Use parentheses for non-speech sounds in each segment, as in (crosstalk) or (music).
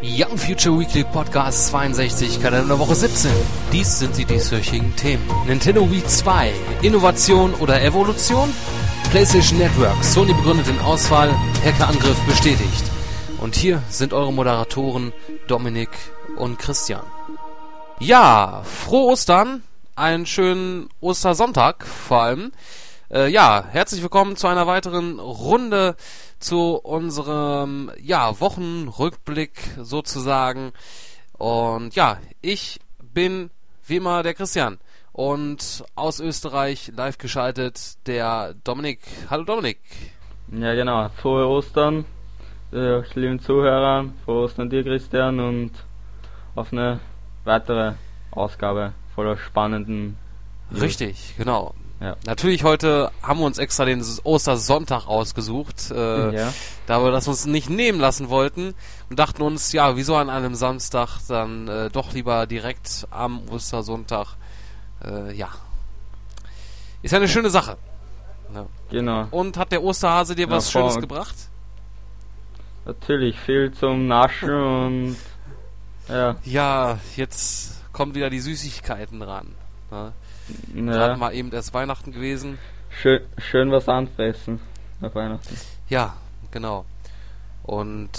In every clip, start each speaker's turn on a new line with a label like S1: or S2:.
S1: Young Future Weekly Podcast 62, Kalender Woche 17. Dies sind die dieswöchigen Themen. Nintendo Wii 2, Innovation oder Evolution? PlayStation Network, Sony begründet den Ausfall, Hackerangriff bestätigt. Und hier sind eure Moderatoren Dominik und Christian. Ja, frohe Ostern, einen schönen Ostersonntag vor allem. Äh, ja, herzlich willkommen zu einer weiteren Runde zu unserem ja, Wochenrückblick sozusagen. Und ja, ich bin wie immer der Christian und aus Österreich live geschaltet der Dominik. Hallo Dominik.
S2: Ja genau, frohe Ostern, äh, lieben Zuhörern, frohe Ostern dir Christian und auf eine weitere Ausgabe voller spannenden
S1: Richtig, genau.
S2: Ja.
S1: Natürlich heute haben wir uns extra den Ostersonntag ausgesucht, äh,
S2: Ja.
S1: da wir das uns nicht nehmen lassen wollten und dachten uns, ja, wieso an einem Samstag dann äh, doch lieber direkt am Ostersonntag. Äh, ja. Ist ja eine schöne Sache. Ja.
S2: Genau,
S1: Und hat der Osterhase dir was. Schönes gebracht?
S2: natürlich viel zum Naschen und ja,
S1: Ja, jetzt kommen wieder die Süßigkeiten ran. Ne? Gerade
S2: ja
S1: mal eben erst Weihnachten gewesen.
S2: schön, schön was anfressen auf Weihnachten.
S1: Ja, genau. Und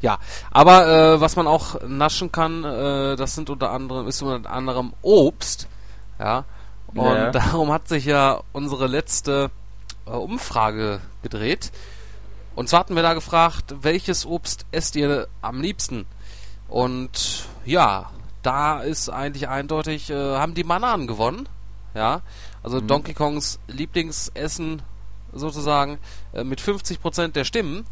S1: ja, aber äh, was man auch naschen kann, äh, das sind unter anderem ist unter anderem Obst, ja. Und
S2: Ja.
S1: darum hat sich ja unsere letzte äh, Umfrage gedreht. Und zwar hatten wir da gefragt, welches Obst esst ihr am liebsten? Und ja, da ist eigentlich eindeutig, äh, haben die Bananen gewonnen. Ja, also
S2: Mhm.
S1: Donkey Kongs Lieblingsessen sozusagen äh, mit 50% der Stimmen.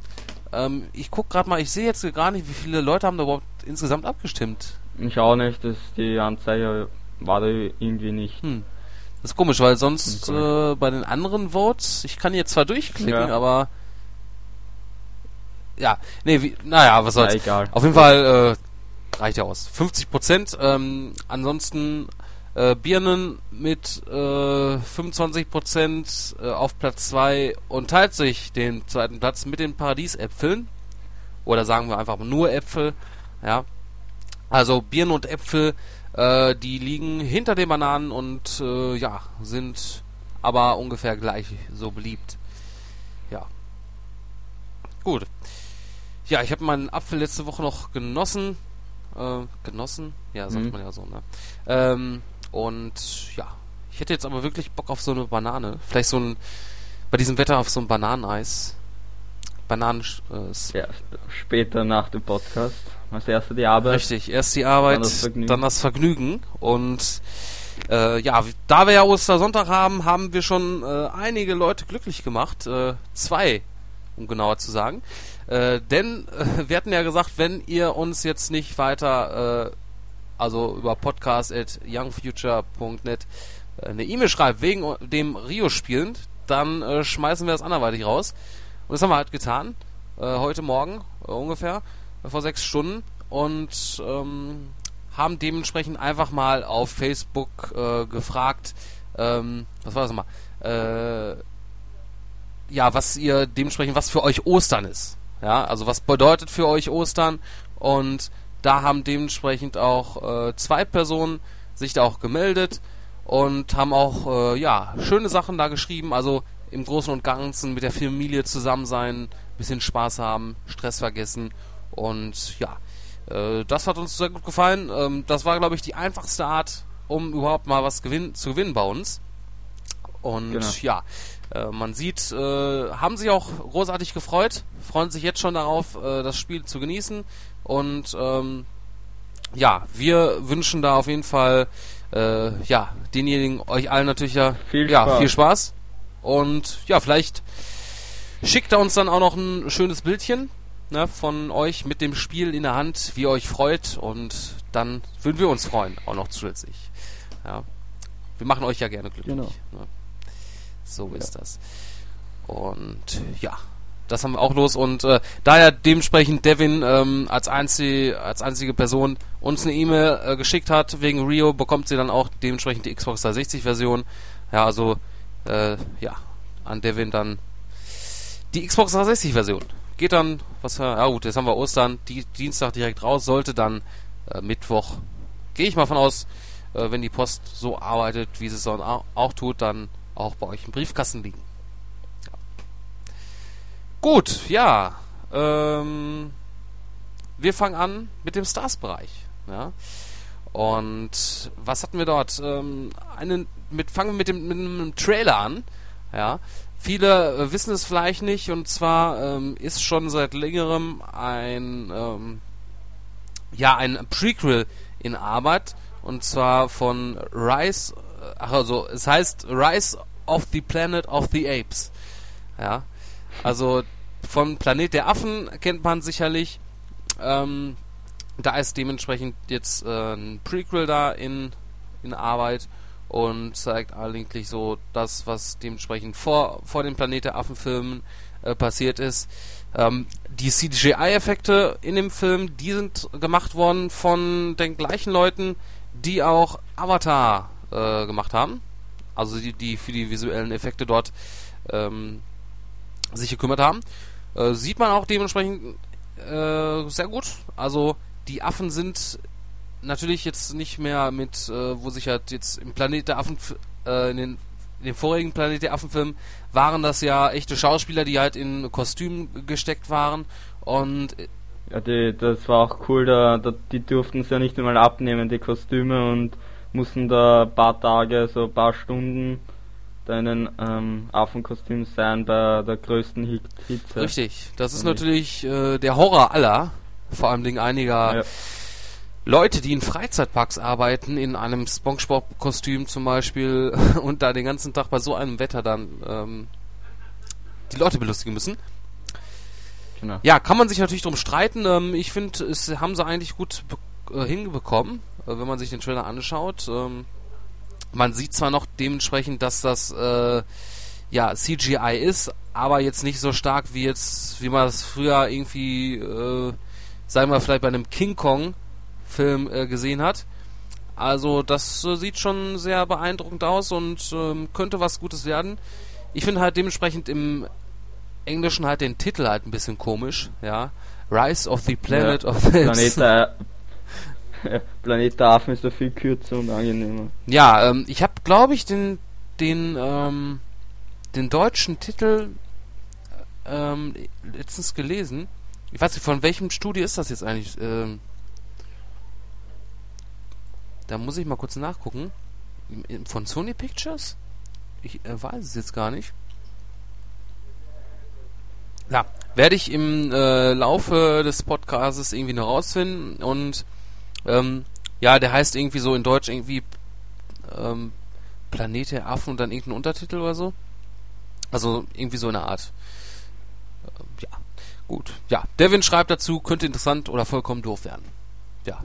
S1: Ähm, ich guck gerade mal, ich sehe jetzt gar nicht, wie viele Leute haben da überhaupt insgesamt abgestimmt.
S2: Ich auch nicht, dass die Anzeige war da irgendwie nicht.
S1: Hm. Das ist komisch, weil sonst äh, bei den anderen Votes, ich kann hier zwar durchklicken,
S2: Ja.
S1: aber ja, nee, wie, naja, was
S2: Ja,
S1: soll's.
S2: egal.
S1: Auf jeden Fall äh, reicht ja aus. 50 Prozent. Ähm, ansonsten äh, Birnen mit äh, 25 Prozent äh, auf Platz 2 und teilt sich den zweiten Platz mit den Paradiesäpfeln. Oder sagen wir einfach nur Äpfel. Ja. Also Birnen und Äpfel, äh, die liegen hinter den Bananen und äh, ja, sind aber ungefähr gleich so beliebt. Ja. Gut. Ja, ich habe meinen Apfel letzte Woche noch genossen. Äh, genossen? Ja, sagt
S2: Mhm.
S1: man ja so, ne? Ähm, und ja, ich hätte jetzt aber wirklich Bock auf so eine Banane. Vielleicht so ein, bei diesem Wetter auf so ein Bananeneis. Bananen, äh,
S2: Ja, sp- später nach dem Podcast. Als erster die Arbeit.
S1: Richtig, erst die Arbeit,
S2: Dann das Vergnügen.
S1: dann das Vergnügen. Und äh, ja, da wir ja Ostersonntag haben, haben wir schon äh, einige Leute glücklich gemacht. Äh, zwei, um genauer zu sagen. Äh, denn äh, wir hatten ja gesagt, wenn ihr uns jetzt nicht weiter, äh, also über podcast.youngfuture.net äh, eine E-Mail schreibt wegen dem Rio-Spielen, dann äh, schmeißen wir das anderweitig raus. Und das haben wir halt getan. Heute Morgen äh, ungefähr, äh, vor sechs Stunden. Und ähm, haben dementsprechend einfach mal auf Facebook gefragt, ähm, was war das nochmal? Ja, was ihr dementsprechend, was für euch Ostern ist. Ja, also was bedeutet für euch Ostern? Und da haben dementsprechend auch äh, zwei Personen sich da auch gemeldet und haben auch äh, ja schöne Sachen da geschrieben. Also im Großen und Ganzen mit der Familie zusammen sein, bisschen Spaß haben, Stress vergessen und ja, äh, das hat uns sehr gut gefallen. Ähm, das war, glaube ich, die einfachste Art, um überhaupt mal was gewinn zu gewinnen bei uns. Und
S2: Genau.
S1: ja, äh, man sieht, äh, haben sich auch großartig gefreut, freuen sich jetzt schon darauf, äh, das Spiel zu genießen. Und ähm, ja, wir wünschen da auf jeden Fall äh, ja denjenigen, euch allen natürlich ja
S2: Viel
S1: ja,
S2: Spaß.
S1: viel Spaß. Und ja, vielleicht schickt er uns dann auch noch ein schönes Bildchen ne, von euch mit dem Spiel in der Hand, wie ihr euch freut. Und dann würden wir uns freuen, auch noch zusätzlich. Ja. Wir machen euch ja gerne glücklich.
S2: Genau.
S1: Ne? So ist das. Und ja, das haben wir auch los. Und äh, da ja dementsprechend Devin ähm, als, einzige, als einzige Person uns eine E-Mail äh, geschickt hat wegen Rio, bekommt sie dann auch dementsprechend die Xbox 360 Version. Ja, also äh, ja, an Devin dann die Xbox 360 Version. geht dann, was ja gut, jetzt haben wir Ostern, die, Dienstag direkt raus, sollte dann äh, Mittwoch, gehe ich mal von aus, äh, wenn die Post so arbeitet, wie sie es auch tut, dann auch bei euch im Briefkasten liegen. Ja. Gut, ja. Ähm, wir fangen an mit dem Stars-Bereich. Ja. Und was hatten wir dort? Ähm, einen, mit, fangen wir mit dem, mit einem Trailer an. Ja. Viele äh, wissen es vielleicht nicht, und zwar ähm, ist schon seit längerem ein, ähm, ja, ein Prequel in Arbeit, und zwar von Rise, äh, also es heißt Rise of the Planet of the Apes. Ja, also von Planet der Affen kennt man sicherlich. Ähm, da ist dementsprechend jetzt äh, ein Prequel da in, in Arbeit und zeigt eigentlich so das, was dementsprechend vor, vor den Planet der Affen-Filmen äh, passiert ist. Ähm, die CGI-Effekte in dem Film, die sind gemacht worden von den gleichen Leuten, die auch Avatar äh, gemacht haben. Also die, die für die visuellen Effekte dort ähm, sich gekümmert haben. Äh, sieht man auch dementsprechend äh, sehr gut. Also die Affen sind natürlich jetzt nicht mehr mit, äh, wo sich halt jetzt im Planet der Affen, äh, in, den, in den vorigen Planet der Affen-Filmen waren das ja echte Schauspieler, die halt in Kostüm gesteckt waren und
S2: äh, ja, die, das war auch cool, da, da die durften es ja nicht einmal abnehmen, die Kostüme und mussten da ein paar Tage, so ein paar Stunden einem ähm, Affenkostüm sein bei der größten Hitze.
S1: Richtig, das ist natürlich äh, der Horror aller, vor allem einiger ja. Leute, die in Freizeitparks arbeiten, in einem Spongebob-Kostüm zum Beispiel (laughs) und da den ganzen Tag bei so einem Wetter dann ähm, die Leute belustigen müssen. Genau. Ja, kann man sich natürlich drum streiten. Ähm, ich finde, es haben sie eigentlich gut äh, hinbekommen, äh, wenn man sich den Trailer anschaut. Ähm, man sieht zwar noch dementsprechend, dass das äh, ja CGI ist, aber jetzt nicht so stark wie jetzt, wie man es früher irgendwie, äh, sagen wir vielleicht bei einem King Kong Film äh, gesehen hat. Also das äh, sieht schon sehr beeindruckend aus und ähm, könnte was Gutes werden. Ich finde halt dementsprechend im Englischen halt den Titel halt ein bisschen komisch, ja. Rise of the Planet ja, of the
S2: Planet (laughs) Planet der Affen ist da viel kürzer und angenehmer.
S1: Ja, ähm, ich habe glaube ich den den ähm, den deutschen Titel ähm, letztens gelesen. Ich weiß nicht, von welchem Studio ist das jetzt eigentlich? Ähm, da muss ich mal kurz nachgucken. Von Sony Pictures? Ich äh, weiß es jetzt gar nicht. Ja, werde ich im äh, Laufe des Podcasts irgendwie noch rausfinden und ähm, ja, der heißt irgendwie so in Deutsch irgendwie ähm, Planet der Affen und dann irgendein Untertitel oder so. Also irgendwie so eine Art. Äh, ja, gut. Ja, Devin schreibt dazu, könnte interessant oder vollkommen doof werden. Ja.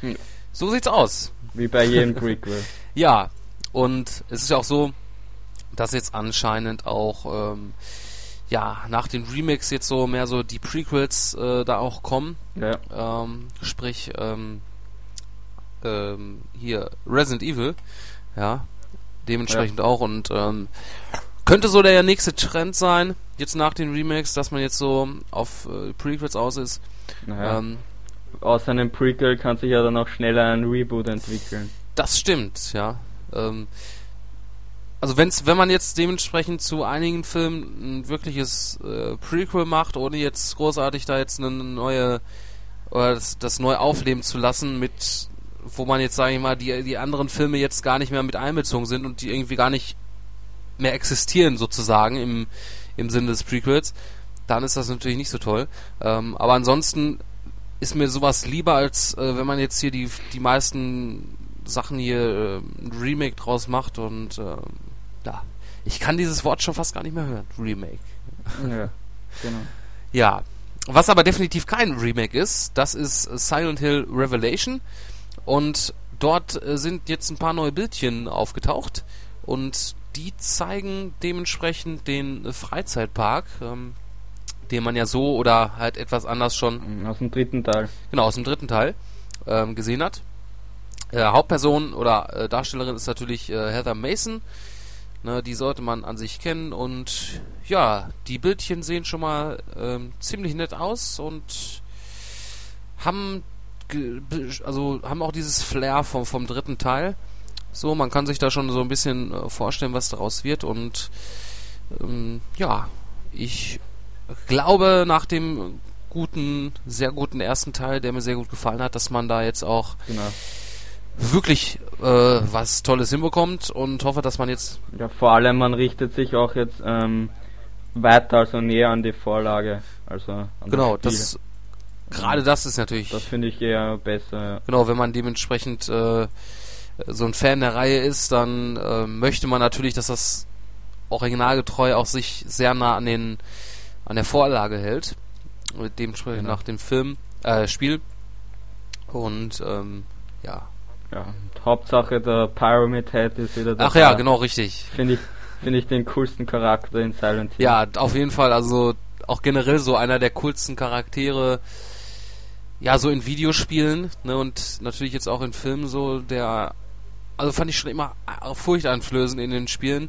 S1: Hm. So sieht's aus.
S2: Wie bei jedem (laughs) Prequel.
S1: ja, und es ist ja auch so, dass jetzt anscheinend auch ähm, ja nach den Remakes jetzt so mehr so die Prequels äh, da auch kommen. Ja. Ähm, sprich ähm, ähm, hier Resident Evil, ja, dementsprechend ja. auch und ähm, könnte so der nächste Trend sein, jetzt nach den Remakes, dass man jetzt so auf äh, Prequels aus ist.
S2: Naja. Ähm, aus einem Prequel kann sich ja dann auch schneller ein Reboot entwickeln.
S1: Das stimmt, ja. Ähm, also wenn's, wenn man jetzt dementsprechend zu einigen Filmen ein wirkliches äh, Prequel macht, ohne jetzt großartig da jetzt eine neue oder das, das neu aufleben zu lassen, mit wo man jetzt sage ich mal die die anderen Filme jetzt gar nicht mehr mit einbezogen sind und die irgendwie gar nicht mehr existieren sozusagen im im Sinne des Prequels, dann ist das natürlich nicht so toll. Ähm, aber ansonsten ist mir sowas lieber, als äh, wenn man jetzt hier die, die meisten Sachen hier äh, ein Remake draus macht und äh, ja, ich kann dieses Wort schon fast gar nicht mehr hören. Remake. Ja, genau. Ja, was aber definitiv kein Remake ist, das ist Silent Hill Revelation und dort äh, sind jetzt ein paar neue Bildchen aufgetaucht und die zeigen dementsprechend den Freizeitpark. Ähm, den man ja so oder halt etwas anders schon
S2: mhm, aus dem dritten Teil
S1: genau aus dem dritten Teil ähm, gesehen hat. Äh, Hauptperson oder äh, Darstellerin ist natürlich äh, Heather Mason. Ne, die sollte man an sich kennen und ja, die Bildchen sehen schon mal ähm, ziemlich nett aus und haben also haben auch dieses Flair vom, vom dritten Teil. So, man kann sich da schon so ein bisschen äh, vorstellen, was daraus wird und ähm, ja, ich glaube nach dem guten, sehr guten ersten Teil, der mir sehr gut gefallen hat, dass man da jetzt auch genau. wirklich äh, was Tolles hinbekommt und hoffe, dass man jetzt.
S2: Ja, vor allem man richtet sich auch jetzt ähm, weiter, also näher an die Vorlage. Also
S1: genau, das gerade das ist natürlich.
S2: Das finde ich eher besser.
S1: Genau, wenn man dementsprechend äh, so ein Fan der Reihe ist, dann äh, möchte man natürlich, dass das originalgetreu auch sich sehr nah an den an der Vorlage hält dementsprechend genau. nach dem Film, äh, Spiel. Und ähm, ja.
S2: Ja, Hauptsache der Pyramid Head ist wieder
S1: da. Ach ja, genau, richtig.
S2: Finde ich, finde ich den coolsten Charakter in Silent Hill.
S1: Ja, auf jeden Fall, also auch generell so einer der coolsten Charaktere, ja, so in Videospielen, ne, und natürlich jetzt auch in Filmen so, der, also fand ich schon immer furchteinflößend in den Spielen,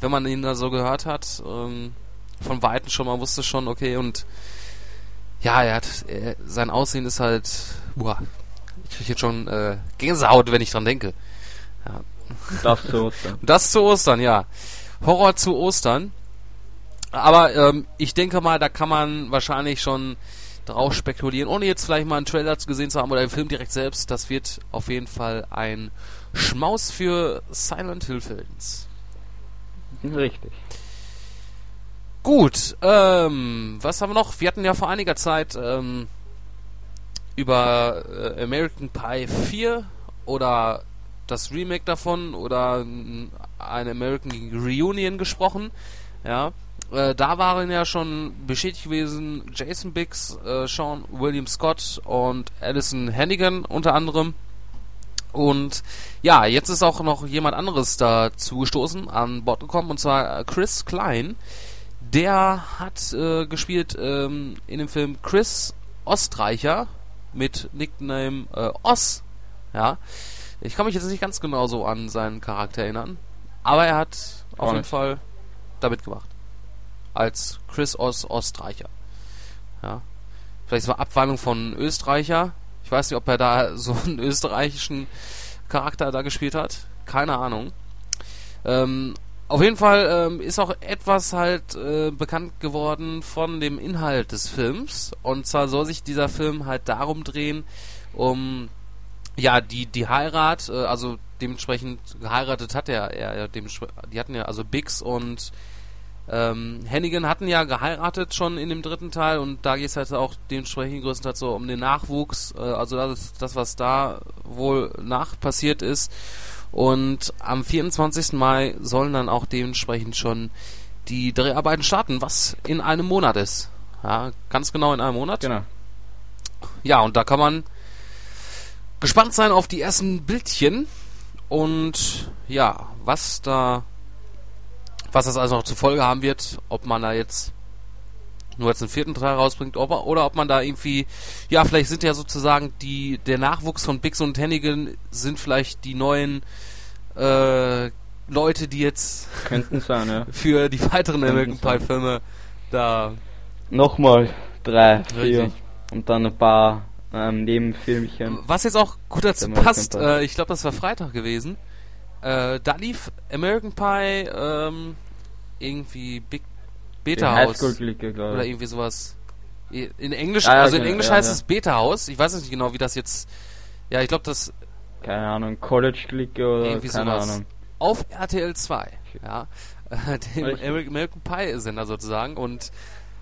S1: wenn man ihn da so gehört hat, ähm, von Weitem schon, man wusste schon, okay, und ja, er hat, er, sein Aussehen ist halt, boah, ich jetzt schon äh, Gänsehaut, wenn ich dran denke.
S2: Ja. Das zu Ostern. (laughs)
S1: Das zu Ostern, ja. Horror zu Ostern. Aber ähm, ich denke mal, da kann man wahrscheinlich schon drauf spekulieren, ohne jetzt vielleicht mal einen Trailer gesehen zu haben oder einen Film direkt selbst. Das wird auf jeden Fall ein Schmaus für Silent Hill Films.
S2: Richtig.
S1: Gut, ähm, was haben wir noch? Wir hatten ja vor einiger Zeit ähm, über äh, American Pie 4 oder das Remake davon oder eine American Reunion gesprochen. Ja, äh, da waren ja schon bestätigt gewesen Jason Biggs, äh, Sean William Scott und Alison Hannigan unter anderem. Und ja, jetzt ist auch noch jemand anderes dazu gestoßen, an Bord gekommen, und zwar Chris Klein. Der hat äh, gespielt ähm, in dem Film Chris Ostreicher mit Nickname äh, Oss. Ja. Ich kann mich jetzt nicht ganz genau so an seinen Charakter erinnern. Aber er hat auf jeden nicht. Fall damit gemacht. Als Chris Oss Ostreicher. Ja. Vielleicht so eine Abwandlung von Österreicher. Ich weiß nicht, ob er da (laughs) so einen österreichischen Charakter da gespielt hat. Keine Ahnung. Ähm, auf jeden Fall ähm, ist auch etwas halt äh, bekannt geworden von dem Inhalt des Films. Und zwar soll sich dieser Film halt darum drehen, um ja die die Heirat, äh, also dementsprechend geheiratet hat er, er, er die hatten ja also Biggs und ähm, Hennigan hatten ja geheiratet schon in dem dritten Teil und da geht es halt auch dementsprechend größtenteils so um den Nachwuchs, äh, also das, das was da wohl nach passiert ist. Und am 24. Mai sollen dann auch dementsprechend schon die Dreharbeiten starten, was in einem Monat ist. Ja, ganz genau in einem Monat.
S2: Genau.
S1: Ja, und da kann man gespannt sein auf die ersten Bildchen und ja, was da, was das also noch zur Folge haben wird, ob man da jetzt nur jetzt einen vierten Teil rausbringt, ob, oder ob man da irgendwie, ja, vielleicht sind ja sozusagen die, der Nachwuchs von Bix und Hennigan sind vielleicht die neuen äh, Leute, die jetzt (laughs)
S2: sein, ja.
S1: für die weiteren American Pie Filme da
S2: nochmal drei, vier und dann ein paar ähm, Nebenfilmchen.
S1: Was jetzt auch gut dazu passt, äh, ich glaube, das war Freitag gewesen. Äh, da lief American Pie ähm, irgendwie Big Beta House oder irgendwie sowas. In Englisch, ah, ja, also in genau, Englisch ja, heißt ja. es Beta House. Ich weiß nicht genau, wie das jetzt. Ja, ich glaube, das.
S2: Keine Ahnung, College Clique oder irgendwie sowas. Ahnung.
S1: Auf RTL 2, ja, (laughs) dem American Pie Sender sozusagen. Und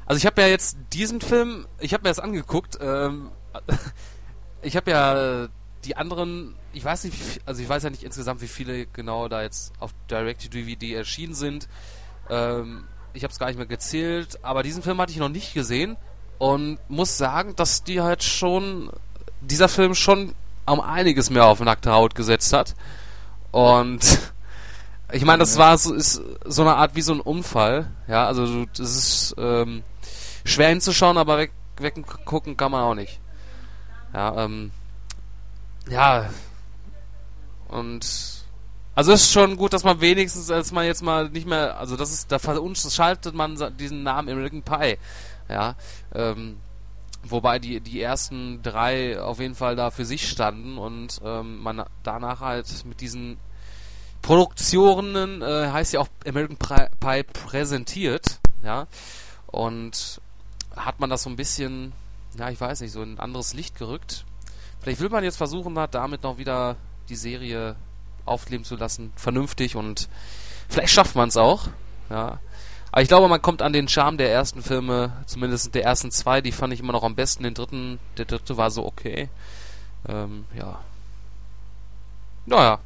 S1: also ich habe ja jetzt diesen Film, ich habe mir das angeguckt. Ähm, (laughs) ich habe ja die anderen, ich weiß nicht, also ich weiß ja nicht insgesamt, wie viele genau da jetzt auf Direct-to-DVD erschienen sind. Ähm, ich habe es gar nicht mehr gezählt, aber diesen Film hatte ich noch nicht gesehen und muss sagen, dass die halt schon dieser Film schon um einiges mehr auf nackte Haut gesetzt hat. Und (laughs) ich meine, das war so ist so eine Art wie so ein Unfall, ja, also das ist ähm, schwer hinzuschauen, aber weg, weggucken kann man auch nicht. Ja, ähm, ja. Und Also ist schon gut, dass man wenigstens, als man jetzt mal nicht mehr, also das ist, da schaltet man diesen Namen American Pie. Ja. Ähm, wobei die, die ersten drei auf jeden Fall da für sich standen und ähm, man danach halt mit diesen Produktionen, äh, heißt ja auch American Pie präsentiert, ja. Und hat man das so ein bisschen, ja, ich weiß nicht, so in ein anderes Licht gerückt. Vielleicht will man jetzt versuchen, damit noch wieder die Serie aufleben zu lassen, vernünftig und vielleicht schafft man es auch. Ja. Aber ich glaube, man kommt an den Charme der ersten Filme, zumindest der ersten zwei, die fand ich immer noch am besten. Den dritten, der dritte war so okay. Ähm, ja. Naja.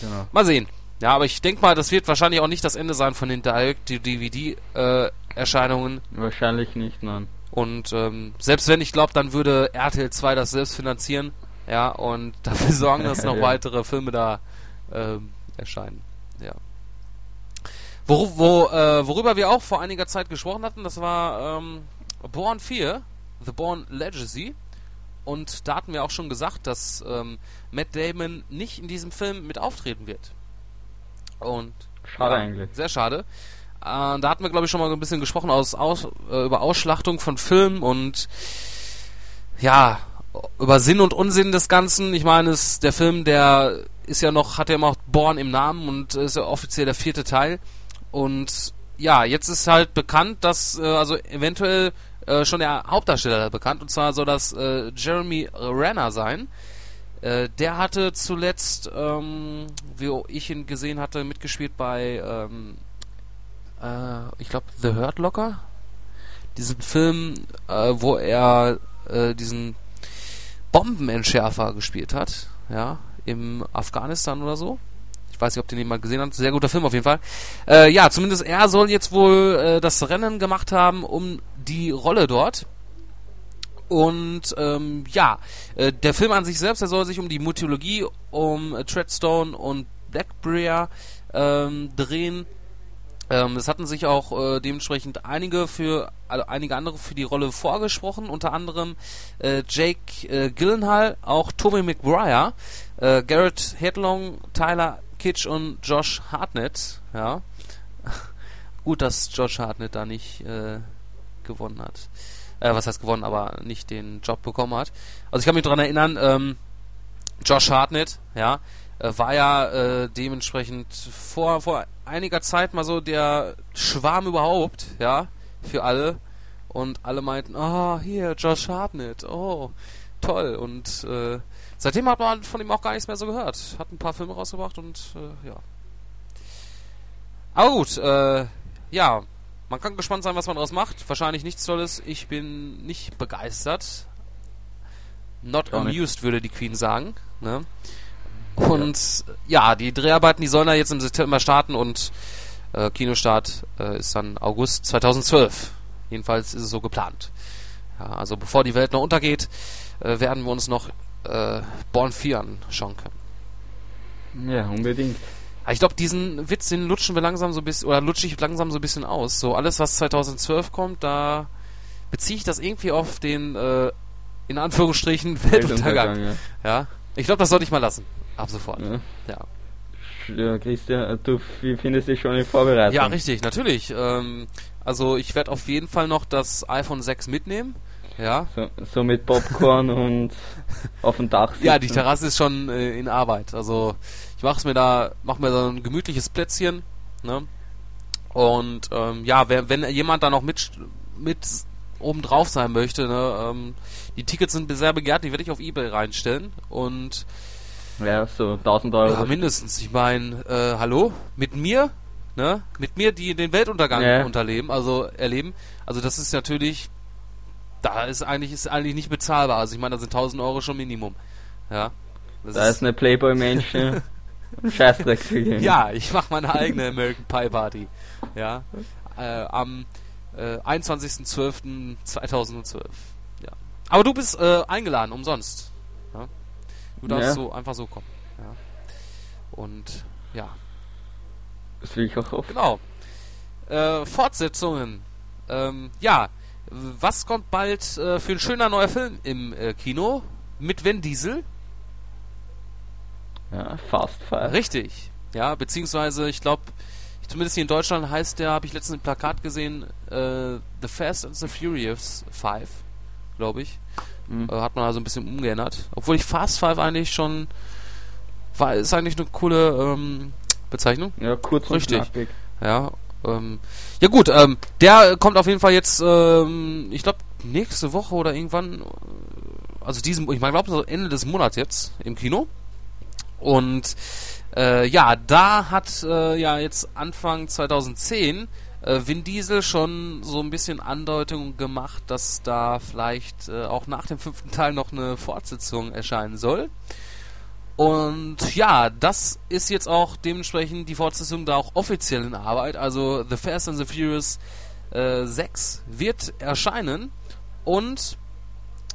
S1: Genau. Mal sehen. Ja, aber ich denke mal, das wird wahrscheinlich auch nicht das Ende sein von den Direct-DVD-Erscheinungen. Äh,
S2: wahrscheinlich nicht, nein.
S1: Und ähm, selbst wenn ich glaube, dann würde RTL 2 das selbst finanzieren. Ja, und dafür sorgen, dass noch (laughs) ja. weitere Filme da ähm, erscheinen. Ja. Wo, wo, äh, worüber wir auch vor einiger Zeit gesprochen hatten, das war ähm, Born 4, The Born Legacy. Und da hatten wir auch schon gesagt, dass ähm, Matt Damon nicht in diesem Film mit auftreten wird. Und
S2: schade ja, eigentlich.
S1: Sehr schade. Äh, da hatten wir, glaube ich, schon mal ein bisschen gesprochen aus, aus, äh, über Ausschlachtung von Filmen und ja, über Sinn und Unsinn des Ganzen. Ich meine, es der Film, der ist ja noch, hat ja immer auch Born im Namen und ist ja offiziell der vierte Teil. Und ja, jetzt ist halt bekannt, dass äh, also eventuell äh, schon der Hauptdarsteller bekannt und zwar soll das äh, Jeremy Renner sein. Äh, der hatte zuletzt, ähm, wie ich ihn gesehen hatte, mitgespielt bei, ähm, äh, ich glaube, The Hurt Locker. Diesen Film, äh, wo er diesen Bombenentschärfer gespielt hat, ja, im Afghanistan oder so. Ich weiß nicht, ob den jemand gesehen hat. Sehr guter Film auf jeden Fall. Äh, ja, zumindest er soll jetzt wohl äh, das Rennen gemacht haben um die Rolle dort. Und ähm, ja, äh, der Film an sich selbst, der soll sich um die Mythologie, um äh, Treadstone und Blackbriar ähm, drehen. Ähm, es hatten sich auch äh, dementsprechend einige für also einige andere für die Rolle vorgesprochen, unter anderem äh, Jake äh, Gyllenhaal, auch Tommy McGuire, äh, Garrett Hedlong, Tyler Kitsch und Josh Hartnett. Ja, (laughs) gut, dass Josh Hartnett da nicht äh, gewonnen hat. Äh, was heißt gewonnen, aber nicht den Job bekommen hat. Also ich kann mich daran erinnern, ähm, Josh Hartnett, ja, war ja äh, dementsprechend vor, vor einiger Zeit mal so der Schwarm überhaupt, ja, für alle. Und alle meinten, oh, hier, Josh Hartnett, oh, toll. Und äh, seitdem hat man von ihm auch gar nichts mehr so gehört. Hat ein paar Filme rausgebracht und äh, ja. Aber gut, äh, ja, man kann gespannt sein, was man daraus macht. Wahrscheinlich nichts Tolles. Ich bin nicht begeistert. Not amused, würde die Queen sagen. Ne? Und ja. ja. die Dreharbeiten, die sollen ja jetzt im September starten und äh, Kinostart äh, ist dann August 2012. Jedenfalls ist es so geplant. Ja, also bevor die Welt noch untergeht, äh, werden wir uns noch äh, Born 4 anschauen können.
S2: Ja, unbedingt.
S1: Ich glaube, diesen Witz, den lutschen wir langsam so ein bisschen, oder lutsche ich langsam so ein bisschen aus. So alles, was 2012 kommt, da beziehe ich das irgendwie auf den, äh, in Anführungsstrichen, Weltuntergang. Weltuntergang ja. ja. Ich glaube, das sollte ich mal lassen. Ab sofort. Ja.
S2: ja. Christian, du findest dich schon in Vorbereitung.
S1: Ja, richtig, natürlich. Ähm, also ich werde auf jeden Fall noch das iPhone 6 mitnehmen. Ja.
S2: So, so mit Popcorn (laughs) und auf dem Dach. Sitzen.
S1: Ja, die Terrasse ist schon äh, in Arbeit. Also ich mache mir da, mache mir da ein gemütliches Plätzchen. Ne? Und ähm, ja, wer, wenn jemand da noch mit mit oben drauf sein möchte, ne, ähm, die Tickets sind sehr begehrt, die werde ich auf eBay reinstellen und
S2: ja, so 1000 Euro. Ja,
S1: mindestens. Ich meine, äh, hallo? Mit mir? Ne? Mit mir, die den Weltuntergang ja. unterleben, also erleben. Also das ist natürlich, da ist eigentlich, ist eigentlich nicht bezahlbar. Also ich meine, da sind 1000 Euro schon Minimum. Ja.
S2: Das da ist, ist eine Playboy-Mensch. (laughs) Scheißdreck
S1: Ja, ich mache meine eigene American Pie Party. Ja. Äh, am äh, 21.12.2012. Ja. Aber du bist äh, eingeladen, umsonst. Du darfst ja. so einfach so kommen. Ja. Und ja.
S2: Das will ich auch hoffen.
S1: Genau. Äh, Fortsetzungen. Ähm, ja, was kommt bald äh, für ein schöner neuer Film im äh, Kino? Mit Vin Diesel?
S2: Ja, Fast Five.
S1: Richtig. Ja, beziehungsweise ich glaube, zumindest hier in Deutschland heißt der, habe ich letztens ein Plakat gesehen, äh, The Fast and the Furious 5, glaube ich. Mhm. Äh, hat man also ein bisschen umgeändert. Obwohl ich Fast 5 eigentlich schon war, ist eigentlich eine coole ähm, Bezeichnung.
S2: Ja, kurz und Richtig. knackig.
S1: Ja, ähm, ja gut, ähm, der kommt auf jeden Fall jetzt, ähm, ich glaube, nächste Woche oder irgendwann, also diesem, ich glaube so Ende des Monats jetzt im Kino. Und äh, ja, da hat äh, ja jetzt Anfang 2010 äh, Vin Diesel schon so ein bisschen Andeutung gemacht, dass da vielleicht äh, auch nach dem fünften Teil noch eine Fortsetzung erscheinen soll. Und ja, das ist jetzt auch dementsprechend die Fortsetzung da auch offiziell in Arbeit. Also The Fast and the Furious äh, 6 wird erscheinen und